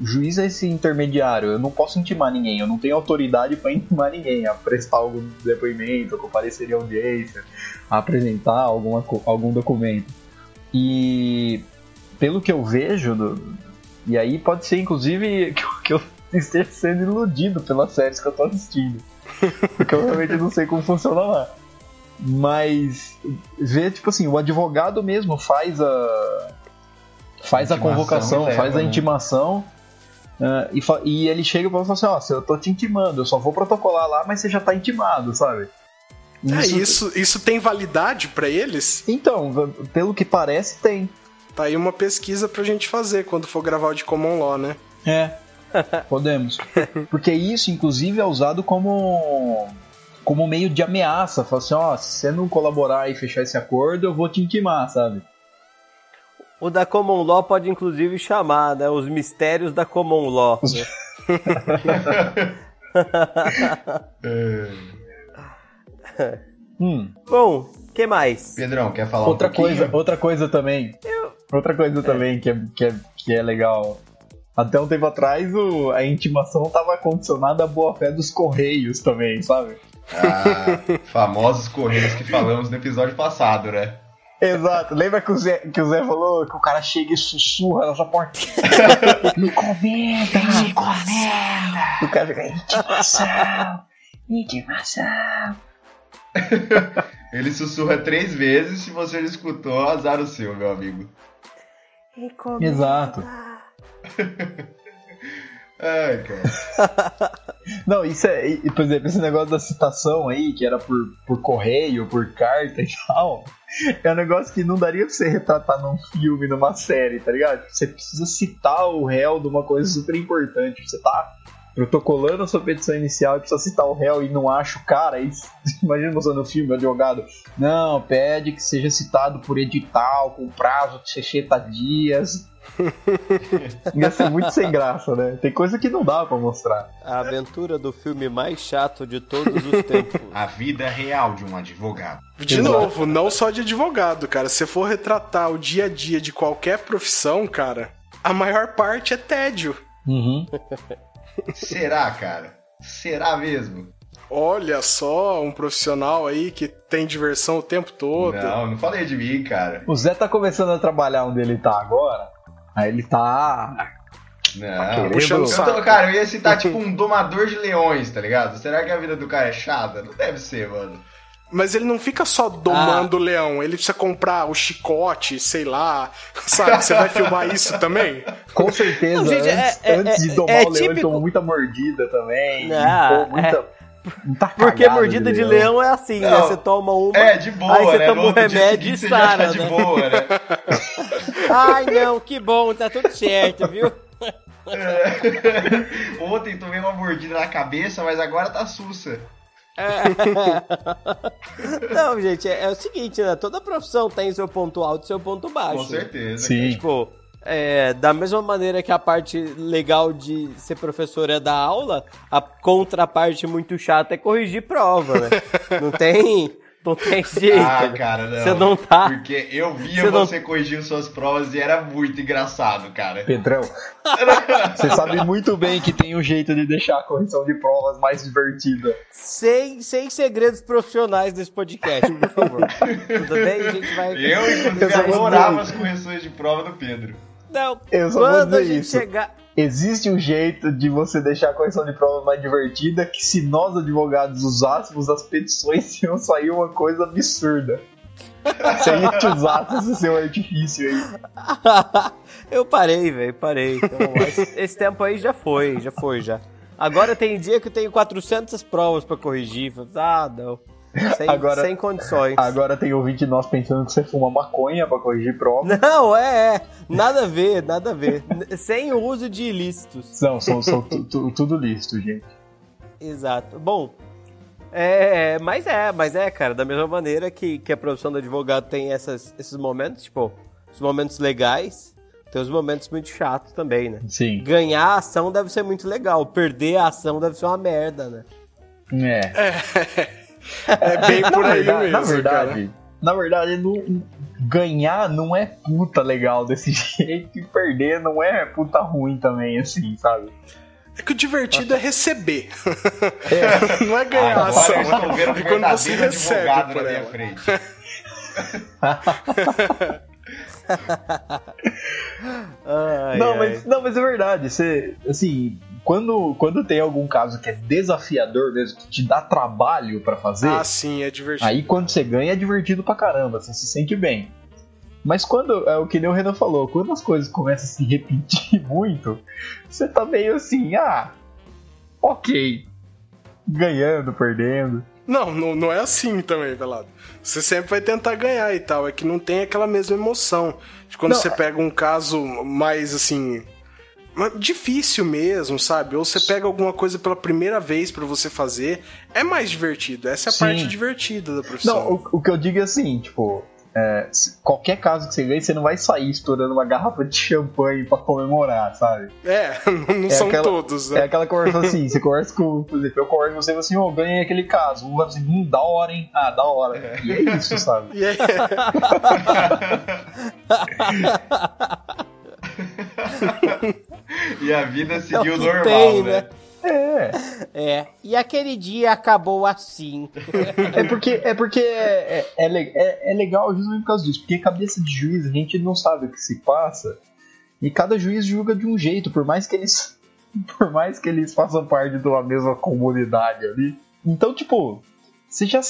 O juiz é esse intermediário. Eu não posso intimar ninguém. Eu não tenho autoridade para *laughs* intimar ninguém a prestar algum depoimento, a comparecer em audiência, a apresentar alguma, algum documento. E pelo que eu vejo, e aí pode ser inclusive *laughs* que, que eu esteja sendo iludido pelas séries que eu tô assistindo. *laughs* Porque eu realmente não sei como funciona lá. Mas ver, tipo assim, o advogado mesmo faz a. Faz a convocação, leva, faz a né? intimação. Uh, e, e, ele chega pra você assim, ó, eu tô te intimando, eu só vou protocolar lá, mas você já tá intimado, sabe? Isso, é, isso, isso tem validade para eles? Então, pelo que parece, tem. Tá aí uma pesquisa pra gente fazer quando for gravar o de Common Law, né? É. Podemos. *laughs* Porque isso, inclusive, é usado como como meio de ameaça. Fala assim, ó, oh, se você não colaborar e fechar esse acordo, eu vou te intimar, sabe? O da Common Law pode inclusive chamar, né? Os mistérios da Common Law. *laughs* hum. Bom, que mais? Pedrão, quer falar outra um coisa, outra coisa também. Eu... Outra coisa é. também que é, que, é, que é legal. Até um tempo atrás o, a intimação estava condicionada à boa fé dos correios também, sabe? Ah, famosos correios que falamos no episódio passado, né? Exato. Lembra que o, Zé, que o Zé falou que o cara chega e sussurra na sua porta? *laughs* me comenta, me comenta. O cara fica, intimação, intimação. Ele sussurra três vezes, se você não escutou, azar o seu, meu amigo. Exato. *laughs* Ai, cara. *laughs* Não, isso é. Por exemplo, esse negócio da citação aí, que era por, por correio, por carta *laughs* e tal, é um negócio que não daria pra você retratar num filme, numa série, tá ligado? Você precisa citar o réu de uma coisa super importante. Você tá protocolando a sua petição inicial e precisa citar o réu e não acha o cara. Aí, *laughs* imagina você no filme, advogado. Não, pede que seja citado por edital, com prazo de 60 dias *laughs* Ia ser muito sem graça, né? Tem coisa que não dá para mostrar. A aventura do filme mais chato de todos os tempos. *laughs* A vida real de um advogado. De Exato. novo, não só de advogado, cara. Se for retratar o dia a dia de qualquer profissão, cara, a maior parte é tédio. Uhum. Será, cara? Será mesmo? Olha só, um profissional aí que tem diversão o tempo todo. Não, não falei de mim, cara. O Zé tá começando a trabalhar onde ele tá agora. Aí ele tá. Não, tá puxando o saco. Cara, eu ia citar tipo um domador de leões, tá ligado? Será que a vida do cara é chata? Não deve ser, mano. Mas ele não fica só domando o leão, ele precisa comprar o chicote, sei lá. Sabe? Você vai filmar isso também? Com certeza. Não, gente, antes, é, é, antes de domar é, o leão, típico... ele tomou muita mordida também. Não, muita. Tá Porque mordida de leão. de leão é assim, né? não, né? Você toma uma. É, de boa, aí você né? toma um remédio e sara, tá né? de boa, né? *laughs* Ai, não, que bom, tá tudo certo, viu? *laughs* É. Ontem tomei uma mordida na cabeça, mas agora tá sussa. É. *laughs* Não, gente, é, é, o seguinte, né? Toda profissão tem seu ponto alto e seu ponto baixo. Com certeza. Sim. Tipo, é, da mesma maneira que a parte legal de ser professor é dar aula, a contraparte muito chata é corrigir prova, né? *laughs* Não tem Não tem jeito. Ah, cara, não. Você não tá. Porque eu via você, você não... corrigindo suas provas e era muito engraçado, cara. Pedrão, *laughs* você sabe muito bem que tem um jeito de deixar a correção de provas mais divertida. Sem, sem segredos profissionais desse podcast, por favor. *laughs* Tudo bem? A gente vai. Eu, inclusive, eu adorava as correções de prova do Pedro. Não, eu só quando a gente isso. chegar existe um jeito de você deixar a correção de prova mais divertida que se nós advogados usássemos as petições *laughs* iam sair uma coisa absurda. *laughs* Se a gente usasse esse seu artifício aí. *laughs* eu parei, velho, parei. Então, esse, esse, tempo aí já foi, já foi, já. Agora tem dia que eu tenho 400 provas para corrigir. Ah, não. Sem, agora, sem condições. Agora tem ouvinte nós pensando que você fuma maconha pra corrigir prova. Não, é, é. Nada a ver, nada a ver. *laughs* sem o uso de ilícitos. Não, são, são *laughs* tudo lícito, gente. Exato. Bom, é, mas é, mas é, cara, da mesma maneira que, que a profissão do advogado tem essas, esses momentos, tipo, os momentos legais, tem os momentos muito chatos também, né? Sim. Ganhar a ação deve ser muito legal, perder a ação deve ser uma merda, né? É. é. *laughs* É bem por aí verdade, mesmo. Na verdade, cara. na verdade, não, ganhar não é puta legal desse *laughs* jeito e perder não é puta ruim também, assim, sabe? É que o divertido é receber. É. *laughs* não é ganhar Agora ação. É quando você recebe por ela. frente. *laughs* ai, não, ai. Mas, não, mas é verdade. Você, assim, quando, quando tem algum caso que é desafiador mesmo, que te dá trabalho para fazer. Ah, sim, é divertido. Aí quando você ganha é divertido pra caramba, você se sente bem. Mas quando, é o que nem o Renan falou, quando as coisas começam a se repetir *laughs* muito, você tá meio assim, ah, ok. Ganhando, perdendo. Não, não, não é assim também, Velado. Você sempre vai tentar ganhar e tal. É que não tem aquela mesma emoção. De quando não, você pega um caso mais assim difícil mesmo, sabe? Ou você pega alguma coisa pela primeira vez para você fazer, é mais divertido. Essa é a Sim. parte divertida da profissão. Não, o, o, que eu digo é assim, tipo, é, qualquer caso que você ganhe, você não vai sair estourando uma garrafa de champanhe para comemorar, sabe? É, *laughs* não é são aquela, todos, né? É aquela conversa assim, você conversa com, por exemplo, eu converso com você e assim, ô, oh, ganhei aquele caso. Um vai assim, hum, da hora, hein? Ah, da hora. É. E é isso, sabe? *laughs* E é... *laughs* *laughs* e a vida seguiu é normal, tem, né? né? É. É. E aquele dia acabou assim. *laughs* é porque é, porque é, é, é, é, legal justamente por causa disso. Porque cabeça de juiz, a gente não sabe o que se passa. E cada juiz julga de um jeito, por mais que eles. *laughs* Por mais que eles façam parte de uma mesma comunidade ali. Então, tipo, você já.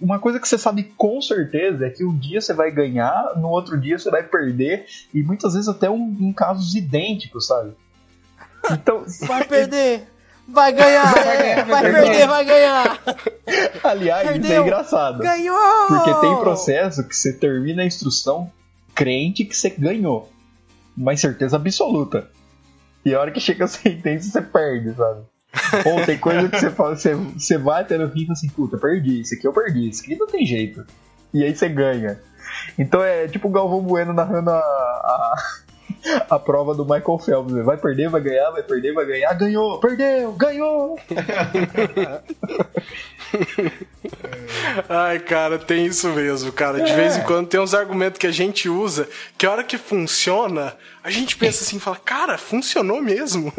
Uma coisa que você sabe com certeza é que um dia você vai ganhar, no outro dia você vai perder, e muitas vezes até um, em casos idênticos, sabe? Então. *laughs* Vai *laughs* perder! Vai ganhar! Vai, ganhar, vai perder, vai ganhar! *laughs* Aliás, Perdeu. isso é engraçado. Ganhou! Porque tem processo que você termina a instrução crente que você ganhou. Mas certeza absoluta. E a hora que chega a sentença, você perde, sabe? Ou tem coisa que você fala, você, você vai até no fim e fala assim, puta, perdi, isso aqui eu perdi, isso aqui não tem jeito. E aí você ganha. Então é tipo o Galvão Bueno narrando a, a, a prova do Michael Phelps. Vai perder, vai ganhar, vai perder, vai ganhar. Ganhou, perdeu, ganhou! *laughs* Ai, cara, tem isso mesmo, cara. De é. vez em quando tem uns argumentos que a gente usa que a hora que funciona, a gente pensa assim, fala, cara, funcionou mesmo.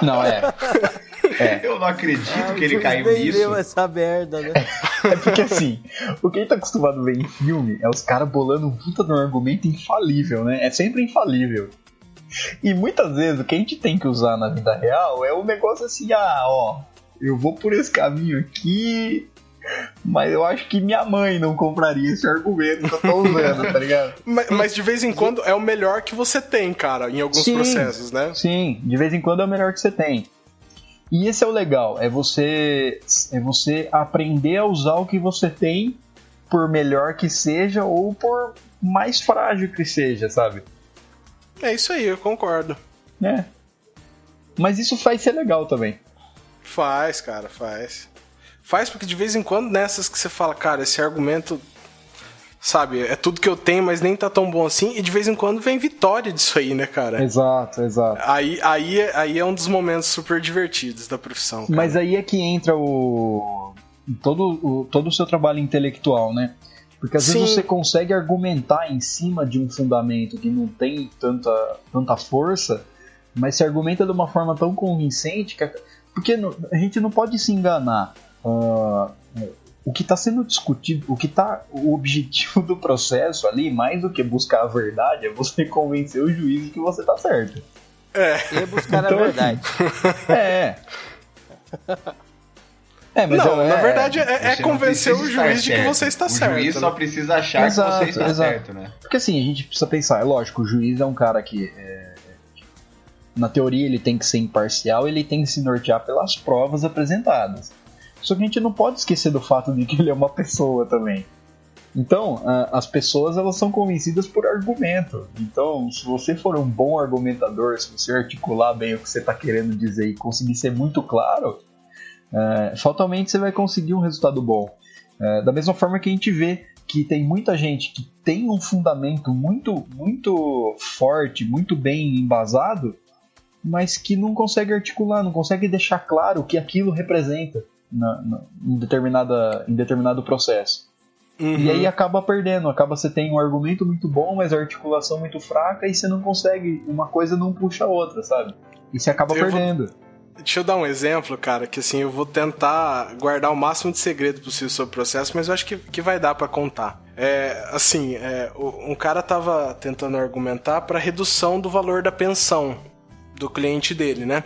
Não, é. *laughs* é. *laughs* Eu não acredito ah, que ele caiu nisso. essa merda, né? *laughs* É porque assim, o que a gente tá acostumado a ver em filme é os caras bolando um puta de um argumento infalível, né? É sempre infalível. E muitas vezes o que a gente tem que usar na vida real é um negócio assim, ah, ó, eu vou por esse caminho aqui, mas eu acho que minha mãe não compraria esse argumento que eu tô usando, tá ligado? *laughs* mas, mas, de vez em quando é o melhor que você tem, cara, em alguns sim, processos, né? Sim, de vez em quando é o melhor que você tem. E esse é o legal, é você é você aprender a usar o que você tem, por melhor que seja ou por mais frágil que seja, sabe? É isso aí, eu concordo. É. Mas isso faz ser legal também. Faz, cara, faz. Faz porque de vez em quando nessas que você fala, cara, esse argumento, sabe, é tudo que eu tenho, mas nem tá tão bom assim, e de vez em quando vem vitória disso aí, né, cara? Exato, exato. Aí, aí, aí é um dos momentos super divertidos da profissão. Cara. Mas aí é que entra o todo o, todo o seu trabalho intelectual, né? Porque às Sim. vezes você consegue argumentar em cima de um fundamento que não tem tanta, tanta força, mas se argumenta de uma forma tão convincente que. Porque a gente não pode se enganar. Uh, o que está sendo discutido, o que está o objetivo do processo ali, mais do que buscar a verdade, é você *laughs* convencer o juiz de que você está certo. É. E buscar então, a verdade. É. *laughs* É, mas não, eu, na é, verdade é, é convencer o juiz de que você está o certo. O juiz né? só precisa achar exato, que você está exato. certo, né? Porque assim, a gente precisa pensar, é lógico, o juiz é um cara que. É, na teoria ele tem que ser imparcial, ele tem que se nortear pelas provas apresentadas. Só que a gente não pode esquecer do fato de que ele é uma pessoa também. Então, as pessoas elas são convencidas por argumento. Então, se você for um bom argumentador, se você articular bem o que você está querendo dizer e conseguir ser muito claro, é, fatalmente você vai conseguir um resultado bom. É, da mesma forma que a gente vê que tem muita gente que tem um fundamento muito, muito forte, muito bem embasado, mas que não consegue articular, não consegue deixar claro o que aquilo representa na, na, em, determinada, em determinado processo. Uhum. E aí acaba perdendo, acaba você tem um argumento muito bom, mas a articulação muito fraca e você não consegue, uma coisa não puxa a outra, sabe? E você acaba eu perdendo. Vou Deixa eu dar um exemplo, cara, que assim, eu vou tentar guardar o máximo de segredo possível sobre o processo, mas eu acho que, que vai dar para contar. É, assim, é, um cara tava tentando argumentar para redução do valor da pensão do cliente dele, né?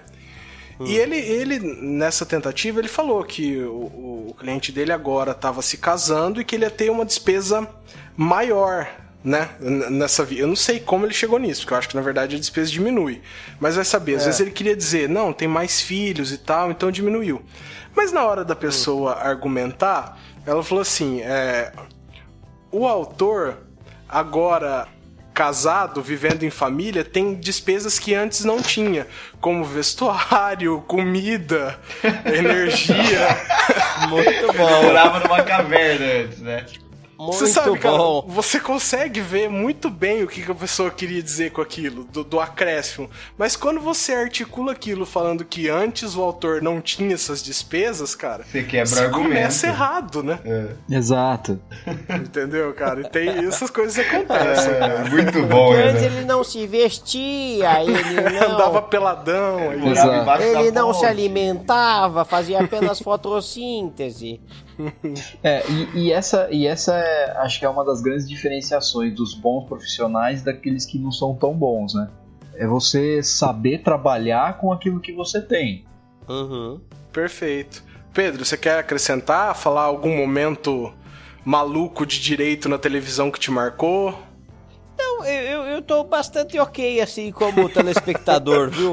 Hum. E ele, ele, nessa tentativa, ele falou que o, o cliente dele agora estava se casando e que ele ia ter uma despesa maior né? Nessa Eu não sei como ele chegou nisso, porque eu acho que na verdade a despesa diminui. Mas vai saber, às é. vezes ele queria dizer, não, tem mais filhos e tal, então diminuiu. Mas na hora da pessoa hum. argumentar, ela falou assim: é, o autor agora casado, vivendo em família, tem despesas que antes não tinha, como vestuário, comida, *laughs* energia. Muito bom. Morava numa caverna antes, né? Muito você sabe, cara, bom. você consegue ver muito bem o que a pessoa queria dizer com aquilo, do, do acréscimo. Mas quando você articula aquilo falando que antes o autor não tinha essas despesas, cara, você quebra você argumento. começa errado, né? É. Exato. *laughs* Entendeu, cara? E tem essas coisas acontecem. É, muito bom, Porque antes ele não se vestia, ele *laughs* não... andava peladão, ele, ele não se alimentava, fazia apenas fotossíntese. É, e, e, essa, e essa é, acho que é uma das grandes diferenciações dos bons profissionais daqueles que não são tão bons, né? É você saber trabalhar com aquilo que você tem. Uhum. Perfeito. Pedro, você quer acrescentar, falar algum momento maluco de direito na televisão que te marcou? Não, eu, eu tô bastante ok, assim, como telespectador, viu?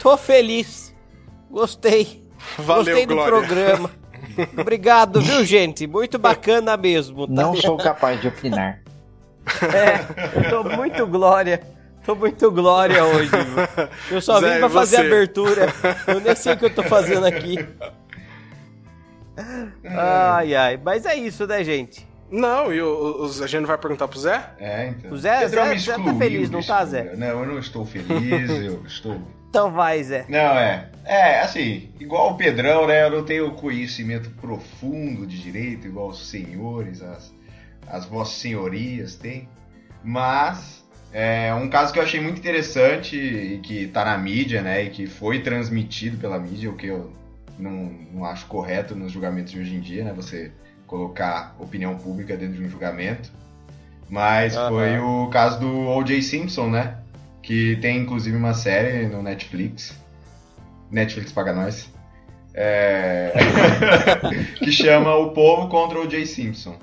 Tô, tô feliz. Gostei. Valeu, Gostei do Glória. programa. Obrigado, viu, gente? Muito bacana mesmo. Tá? Não sou capaz de opinar. *laughs* É, eu tô muito glória. Tô muito glória hoje. Viu? Eu só Zé, vim pra fazer a abertura. Eu nem sei o que eu tô fazendo aqui. Ai, ai. Mas é isso, né, gente? Não, e o, o, a gente não vai perguntar pro Zé? É, então. O Zé, Zé, Zé tá feliz, não tá, Zé? Não, eu não estou feliz, eu estou então vai, Zé. Não, é. É, assim, igual o Pedrão, né? Eu não tenho conhecimento profundo de direito, igual os senhores, as, as vossas senhorias têm. Mas é um caso que eu achei muito interessante e que tá na mídia, né? E que foi transmitido pela mídia, o que eu não, não acho correto nos julgamentos de hoje em dia, né? Você colocar opinião pública dentro de um julgamento. Mas uhum. foi o caso do O.J. Simpson, né? Que tem inclusive uma série no Netflix. Netflix paga nós. É... *laughs* que chama O Povo contra o Jay Simpson.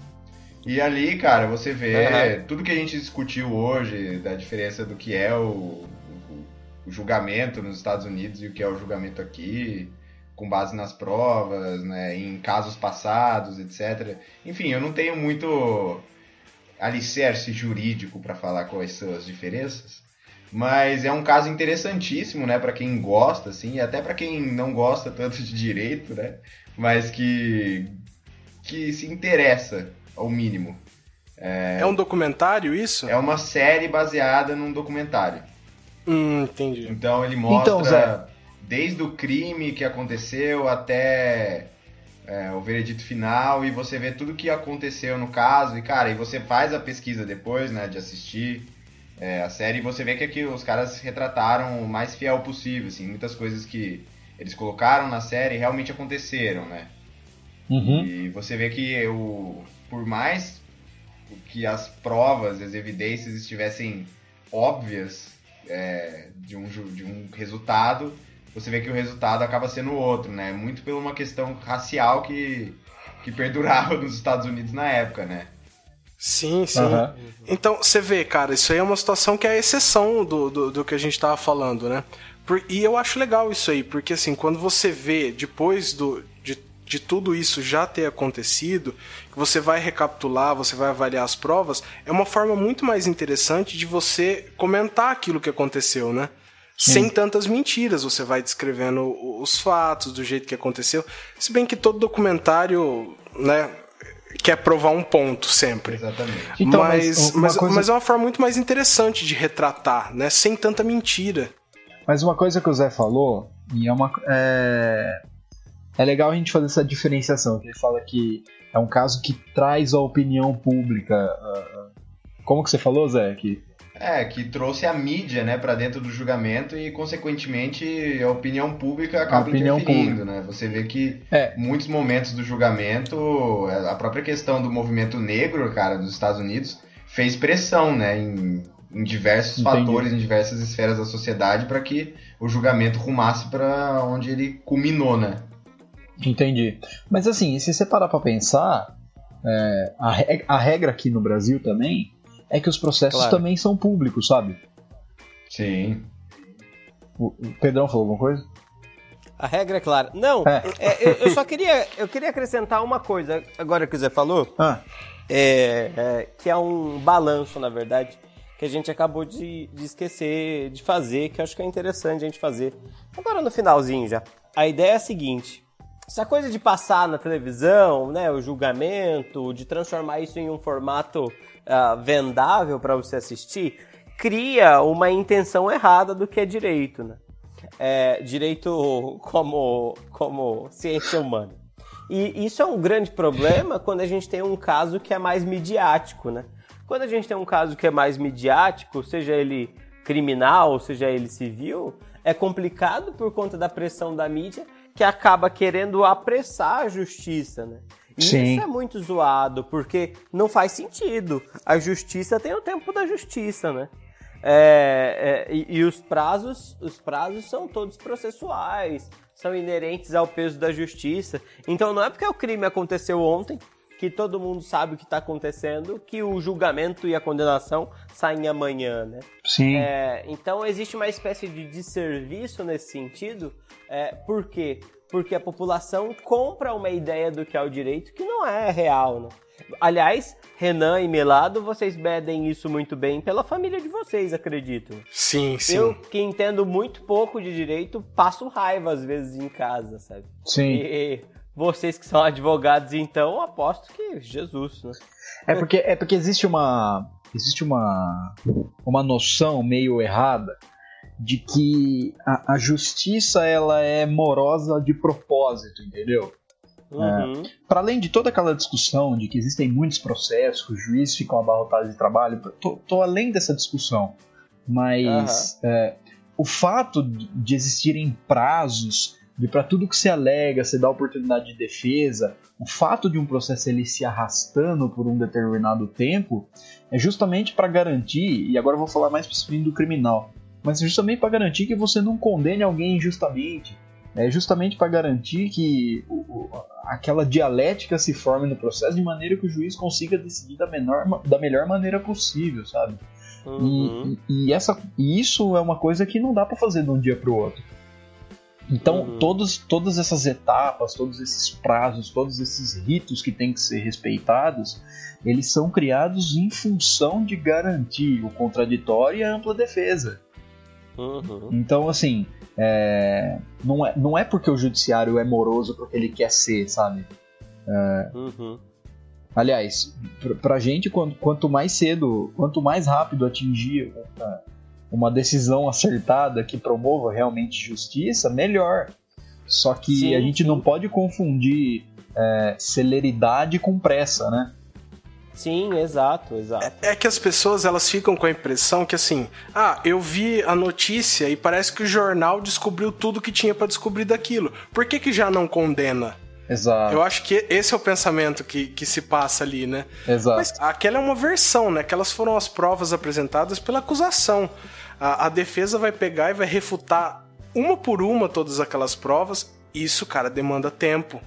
E ali, cara, você vê uhum. tudo que a gente discutiu hoje, da diferença do que é o, o, o, julgamento nos Estados Unidos e o que é o julgamento aqui, com base nas provas, né, em casos passados, etc. Enfim, eu não tenho muito alicerce jurídico para falar quais são as diferenças, mas é um caso interessantíssimo, né, para quem gosta, assim, e até para quem não gosta tanto de direito, né, mas que que se interessa ao mínimo. É, é um documentário isso? É uma série baseada num documentário. Hum, entendi. Então ele mostra então, desde o crime que aconteceu até é, o veredito final e você vê tudo que aconteceu no caso e cara, e você faz a pesquisa depois, né, de assistir é, a série você vê que aqui os caras retrataram o mais fiel possível, assim, muitas coisas que eles colocaram na série realmente aconteceram, né? Uhum. E você vê que o, por mais que as provas, as evidências estivessem óbvias é, de, um, de um resultado, você vê que o resultado acaba sendo outro, né? Muito por uma questão racial que, que *laughs* perdurava nos Estados Unidos na época, né? Sim, sim. Uhum. Então, você vê, cara, isso aí é uma situação que é a exceção do, do, do que a gente tava falando, né? Por, e eu acho legal isso aí, porque assim, quando você vê depois do, de, de tudo isso já ter acontecido, que você vai recapitular, você vai avaliar as provas, é uma forma muito mais interessante de você comentar aquilo que aconteceu, né? sem tantas mentiras. Você vai descrevendo os fatos, do jeito que aconteceu. Se bem que todo documentário, né, quer provar um ponto sempre. Exatamente. Então, mas, mas, coisa... mas, é uma forma muito mais interessante de retratar, né, sem tanta mentira. Mas uma coisa que o Zé falou, e é uma. É, é legal a gente fazer essa diferenciação, que ele fala que é um caso que traz a opinião pública. Como que você falou, Zé? Que é, que trouxe a mídia, né, para dentro do julgamento e, consequentemente, a opinião pública acaba opinião interferindo, pública. né? Você vê que é. muitos momentos do julgamento, a própria questão do movimento negro, cara, dos Estados Unidos, fez pressão, né, em, em diversos Entendi. fatores, em diversas esferas da sociedade, para que o julgamento rumasse para onde ele culminou, né? Entendi. Mas assim, se você parar para pensar, é, a, a regra aqui no Brasil também é que os processos claro. também são públicos, sabe? Sim. O Pedrão falou alguma coisa? A regra é clara. Não, é. É, eu, eu, só queria, eu queria acrescentar uma coisa, agora que o Zé falou, ah. é, é que é um balanço, na verdade, que a gente acabou de, de esquecer de fazer, que eu acho que é interessante a gente fazer. Agora no finalzinho já. A ideia é a seguinte: essa coisa de passar na televisão, né, o julgamento, de transformar isso em um formato uh, vendável para você assistir, cria uma intenção errada do que é direito, né? É, direito como, como ciência humana. E isso é um grande problema quando a gente tem um caso que é mais midiático, né? Quando a gente tem um caso que é mais midiático, seja ele criminal, seja ele civil, é complicado por conta da pressão da mídia que acaba querendo apressar a justiça, né? E Sim. isso é muito zoado, porque não faz sentido. A justiça tem o tempo da justiça, né? É, é, e, e, os prazos, os prazos são todos processuais, são inerentes ao peso da justiça. Então não é porque o crime aconteceu ontem que todo mundo sabe o que está acontecendo, que o julgamento e a condenação saem amanhã, né? Sim. É, então existe uma espécie de desserviço nesse sentido. É, por quê? Porque a população compra uma ideia do que é o direito que não é real, né? Aliás, Renan e Melado, vocês medem isso muito bem pela família de vocês, acredito. Sim, sim. Eu, que entendo muito pouco de direito, passo raiva às vezes em casa, sabe? Sim. E vocês que são *laughs* advogados, então, aposto que Jesus, né? É porque, é porque existe uma existe uma uma noção meio errada de que a, a, justiça ela é morosa de propósito, entendeu? Uhum. É, para além de toda aquela discussão de que existem muitos processos, que os juízes ficam abarrotados de trabalho, tô, tô além dessa discussão, mas uhum. é, o fato de existirem prazos de para tudo que se alega, você dá oportunidade de defesa, o fato de um processo ele se arrastando por um determinado tempo é justamente para garantir, e agora eu vou falar mais especificamente do criminal, mas justamente para garantir que você não condene alguém injustamente. É justamente para garantir que aquela dialética se forme no processo de maneira que o juiz consiga decidir da, menor, da melhor maneira possível, sabe? Uhum. E, e, essa, e isso é uma coisa que não dá para fazer de um dia para o outro. Então, uhum. todos, todas essas etapas, todos esses prazos, todos esses ritos que têm que ser respeitados, eles são criados em função de garantir o contraditório e a ampla defesa. Uhum. Então, assim, é, não, é, não é porque o judiciário é moroso porque ele quer ser, sabe? É, uhum. Aliás, pra, gente, quanto, mais cedo, quanto mais rápido atingir uma, uma decisão acertada que promova realmente justiça, melhor. Só que sim, a gente sim. não pode confundir é, celeridade com pressa, né? Sim, exato, exato. É, é, que as pessoas elas ficam com a impressão que assim, ah, eu vi a notícia e parece que o jornal descobriu tudo que tinha para descobrir daquilo. Por que, que já não condena? Exato. Eu acho que esse é o pensamento que, que se passa ali, né? Exato. Mas aquela é uma versão, né? Aquelas foram as provas apresentadas pela acusação. A, a defesa vai pegar e vai refutar uma por uma todas aquelas provas. Isso, cara, demanda tempo.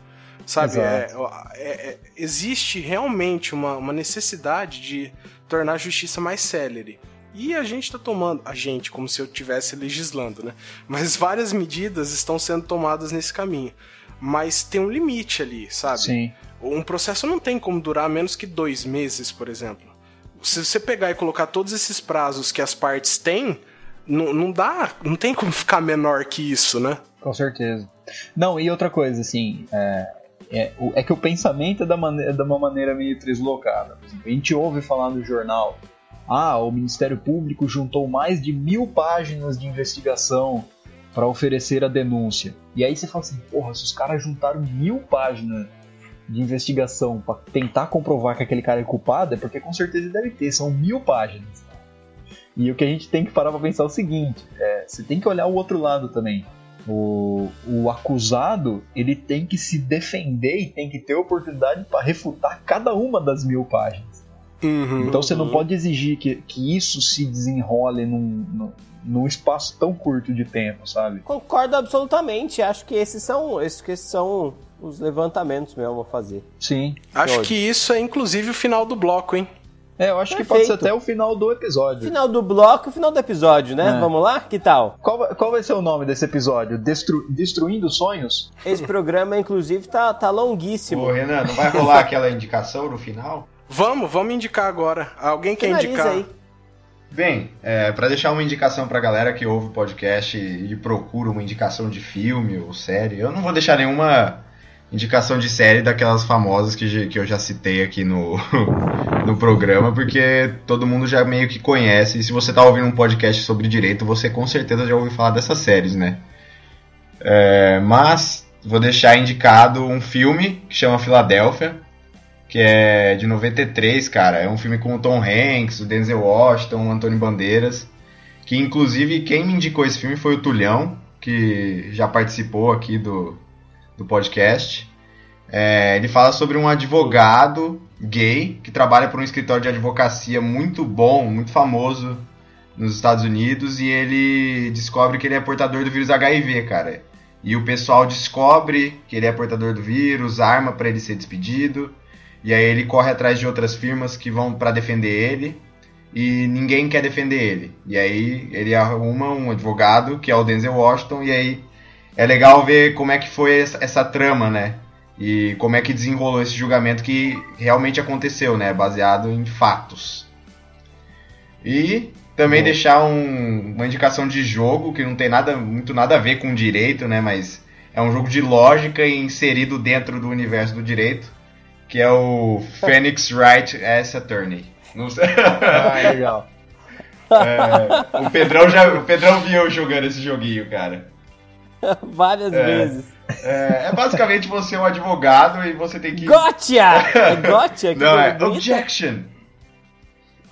Sabe? É, é, é, existe realmente uma, uma necessidade de tornar a justiça mais célere. E a gente está tomando, a gente, como se eu estivesse legislando, né? Mas várias medidas estão sendo tomadas nesse caminho. Mas tem um limite ali, sabe? Sim. Um processo não tem como durar menos que dois meses, por exemplo. Se você pegar e colocar todos esses prazos que as partes têm, não, não dá, não tem como ficar menor que isso, né? Com certeza. Não, e outra coisa, assim, é, é, é que o pensamento é da, maneira, de uma maneira meio deslocada. A gente ouve falar no jornal, ah, o Ministério Público juntou mais de mil páginas de investigação para oferecer a denúncia. E aí você fala assim, porra, se os caras juntaram mil páginas de investigação para tentar comprovar que aquele cara é culpado, é porque com certeza deve ter, são mil páginas. E o que a gente tem que parar para pensar é o seguinte, é, você tem que olhar o outro lado também. O, o acusado ele tem que se defender e tem que ter oportunidade para refutar cada uma das mil páginas. Uhum, então você não pode exigir que, que isso se desenrole num, num, num, espaço tão curto de tempo, sabe? Concordo absolutamente. Acho que esses são, esses, que são os levantamentos mesmo a fazer. Sim. Acho que isso é inclusive o final do bloco, hein? É, eu acho Perfeito. que pode ser até o final do episódio. Final do bloco, final do episódio, né? É. Vamos lá? Que tal? Qual, qual vai ser o nome desse episódio? Destru, Destruindo Sonhos? Esse programa, inclusive, tá, tá longuíssimo. Ô, Renan, não vai rolar aquela indicação no final? Vamos, vamos indicar agora. Alguém quer Finaliza indicar? Aí. Bem, é, para deixar uma indicação pra galera que ouve o podcast e procura uma indicação de filme ou série, eu não vou deixar nenhuma indicação de série daquelas famosas que, que eu já citei aqui no, *laughs* no programa, porque todo mundo já meio que conhece. E se você tá ouvindo um podcast sobre direito, você com certeza já ouviu falar dessas séries, né? É, mas vou deixar indicado um filme que chama Filadélfia, que é de 93, cara. É um filme com o Tom Hanks, o Denzel Washington, o Antônio Bandeiras. Que inclusive quem me indicou esse filme foi o Tulhão, que já participou aqui do, do podcast. É, ele fala sobre um advogado gay que trabalha por um escritório de advocacia muito bom, muito famoso nos Estados Unidos e ele descobre que ele é portador do vírus HIV, cara. E o pessoal descobre que ele é portador do vírus, arma para ele ser despedido. E aí ele corre atrás de outras firmas que vão para defender ele e ninguém quer defender ele. E aí ele arruma um advogado que é o Denzel Washington e aí é legal ver como é que foi essa, essa, trama, né? E como é que desenrolou esse julgamento que realmente aconteceu, né? Baseado em fatos. E também Bom. deixar um, uma indicação de jogo que não tem nada muito nada a ver com direito, né? Mas é um jogo de lógica inserido dentro do universo do direito, que é o Phoenix Wright S Attorney. Não sei. *laughs* Ah, legal. É, o Pedrão já, o Pedrão viu jogando esse joguinho, cara. *laughs* Várias é, vezes. É, é, basicamente você é um advogado e você tem que. Gotcha! É *laughs* gotcha? Não, é objection.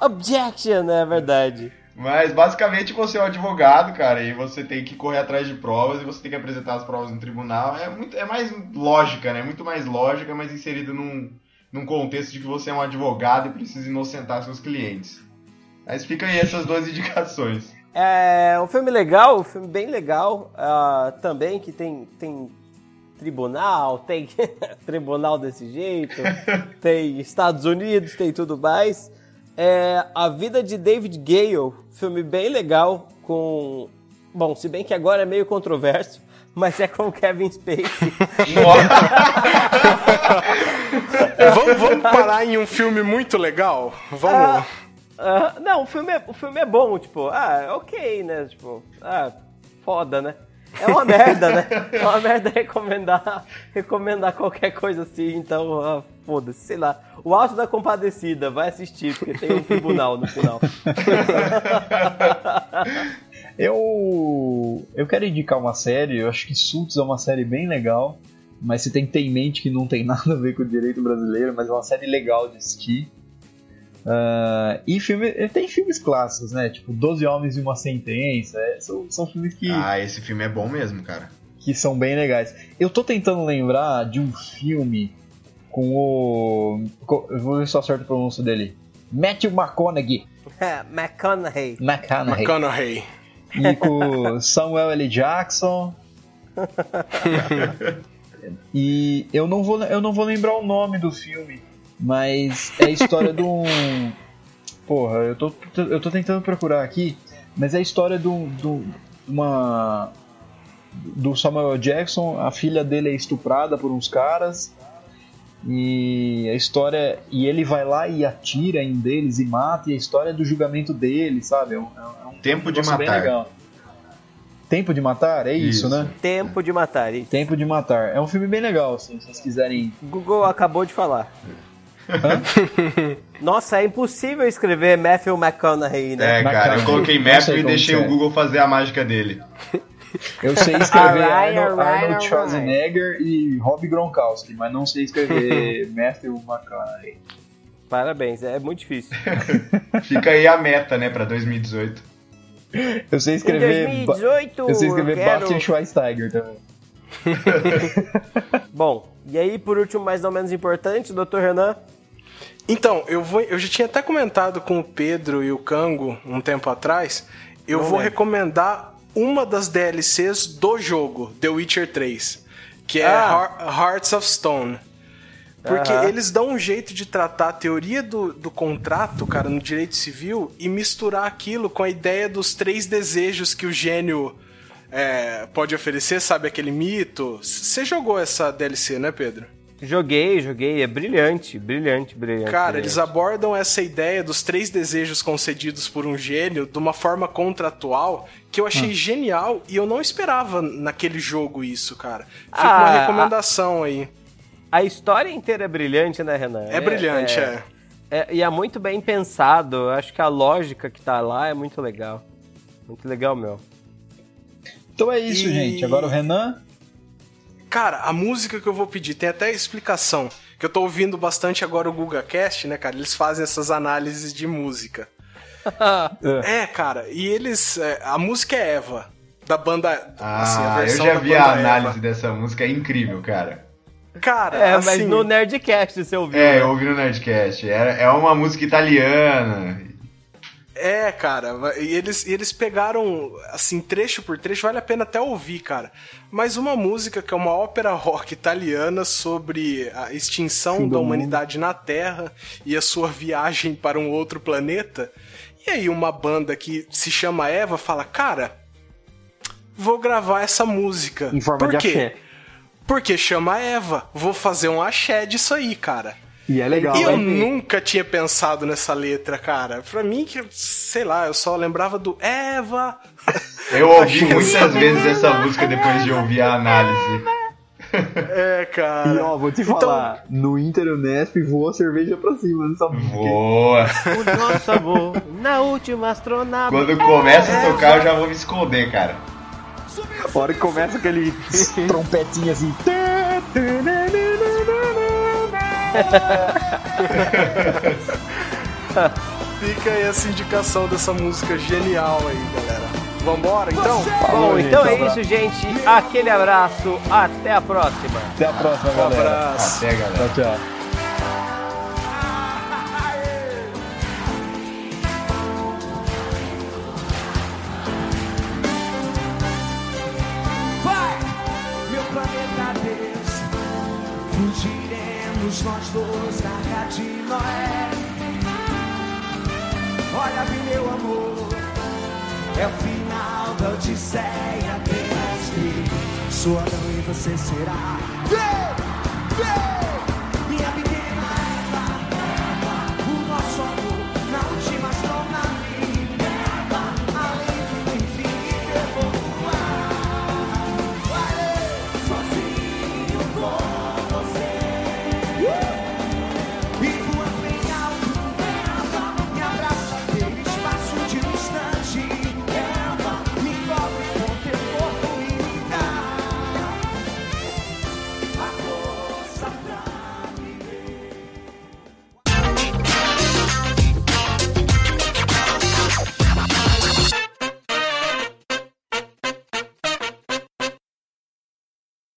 Objection, é verdade. Mas basicamente você é um advogado, cara, e você tem que correr atrás de provas e você tem que apresentar as provas no tribunal. É, muito, é mais lógica, né? Muito mais lógica, mas inserido num, num contexto de que você é um advogado e precisa inocentar seus clientes. Mas fica aí essas duas indicações. É um filme legal, um filme bem legal uh, também, que tem, tem tribunal, *laughs* tem tribunal desse jeito, *laughs* tem Estados Unidos, tem tudo mais. É A Vida de David Gale, filme bem legal, com. Bom, se bem que agora é meio controverso, mas é com *laughs* Kevin Spacey. vamos, vamos parar em um filme muito legal? Vamos. Uh, Uh, não, o filme, é, o filme é bom, tipo, ah, ok, né? Tipo, ah, foda, né? É uma merda, né? *laughs* É uma merda recomendar, recomendar qualquer coisa assim, então, ah, foda-se, sei lá. O Alto da Compadecida, vai assistir, porque tem um tribunal no final. *laughs* eu, eu quero indicar uma série, eu acho que Suits é uma série bem legal. mas você tem que ter em mente que não tem nada a ver com o direito brasileiro, mas é uma série legal de assistir. Uh, e filme, tem filmes clássicos, né? Tipo, Doze Homens e uma Sentença. É, são, são filmes que. Ah, esse filme é bom mesmo, cara. Que são bem legais. Eu tô tentando lembrar de um filme com o. Eu vou ver se eu acerto a pronúncia dele. Matthew McConaughey. É, McConaughey. McConaughey. McConaughey. E com Samuel L. Jackson. *laughs* e eu não, vou, eu não vou lembrar o nome do filme, mas é a história de um. Porra, eu tô, eu tô tentando procurar aqui, mas é a história de, um, de uma. Do Samuel Jackson, a filha dele é estuprada por uns caras e a história. E ele vai lá e atira em deles e mata, e a história do julgamento dele, sabe? É um, é um Tempo de matar. Tempo de matar? É isso, isso, né? Tempo de matar, isso. Tempo de matar. É um filme bem legal, assim, se vocês quiserem. Google acabou de falar. Nossa, é impossível escrever Matthew McConaughey, né? É, cara, eu coloquei Matthew e deixei o Google fazer a mágica dele. Eu sei escrever Arnold, Arnold, Arnold Schwarzenegger e Rob Gronkowski, mas não sei escrever *laughs* Matthew McConaughey. Parabéns, é muito difícil. *laughs* Fica aí a meta, né, pra 2018. Eu sei escrever. Em 2018, eu sei escrever quero... Bastian Schweinsteiger também. *laughs* Bom, e aí por último, mais ou menos importante, Dr. Renan? Então, eu, vou, eu já tinha até comentado com o Pedro e o Cango um tempo atrás. Eu Não vou recomendar uma das DLCs do jogo, The Witcher 3, que é ah. Hearts of Stone. Porque uhum. eles dão um jeito de tratar a teoria do, do contrato, cara, no direito civil e misturar aquilo com a ideia dos três desejos que o gênio é, pode oferecer, sabe? Aquele mito. Você jogou essa DLC, né, Pedro? Joguei, joguei, é brilhante, brilhante, brilhante. Cara, brilhante. eles abordam essa ideia dos três desejos concedidos por um gênio de uma forma contratual que eu achei hum. genial e eu não esperava naquele jogo isso, cara. Fica ah, uma recomendação aí. A história inteira é brilhante, né, Renan? É, é brilhante, é, é. é. E é muito bem pensado. Eu acho que a lógica que tá lá é muito legal. Muito legal, meu. Então é isso, e... gente. Agora o Renan Cara, a música que eu vou pedir tem até explicação. Que eu tô ouvindo bastante agora o GugaCast, né, cara? Eles fazem essas análises de música. *laughs* é, cara, e eles. É, a música é Eva, da banda. Ah, assim, a versão eu já vi a análise Eva. dessa música, é incrível, cara. Cara, é, assim, mas no Nerdcast você ouviu. É, né? eu ouvi no Nerdcast. É, é uma música italiana. É, cara, e eles, e eles pegaram, assim, trecho por trecho, vale a pena até ouvir, cara. Mas uma música que é uma ópera rock italiana sobre a extinção Sim, da humanidade mundo. na Terra e a sua viagem para um outro planeta. E aí uma banda que se chama Eva fala, cara, vou gravar essa música. Em forma por de quê? axé. Porque chama Eva, vou fazer um axé disso aí, cara. E é legal. E eu nunca tinha pensado nessa letra, cara. Pra mim, que sei lá, eu só lembrava do Eva. *laughs* Eu ouvi muitas vezes essa música depois de ouvir a análise. É, cara. E ó, vou te falar, então... no Inter Unesp voa a cerveja pra cima, não sabe? Voa. O nosso amor na última astronave. Quando começa a tocar, eu já vou me esconder, cara. A hora que começa aquele *laughs* trompetinho assim. *laughs* Fica aí essa indicação dessa música genial aí, galera. Vambora então? Bom, então é isso, gente. Aquele abraço. Até a próxima. Até a próxima, galera. Um abraço. Até, galera. Tchau, tchau. Nós dois, arca de Noé. Olha-me, meu amor, é o final da Odisseia terrestre. Sua não e você será. Yeah! Yeah!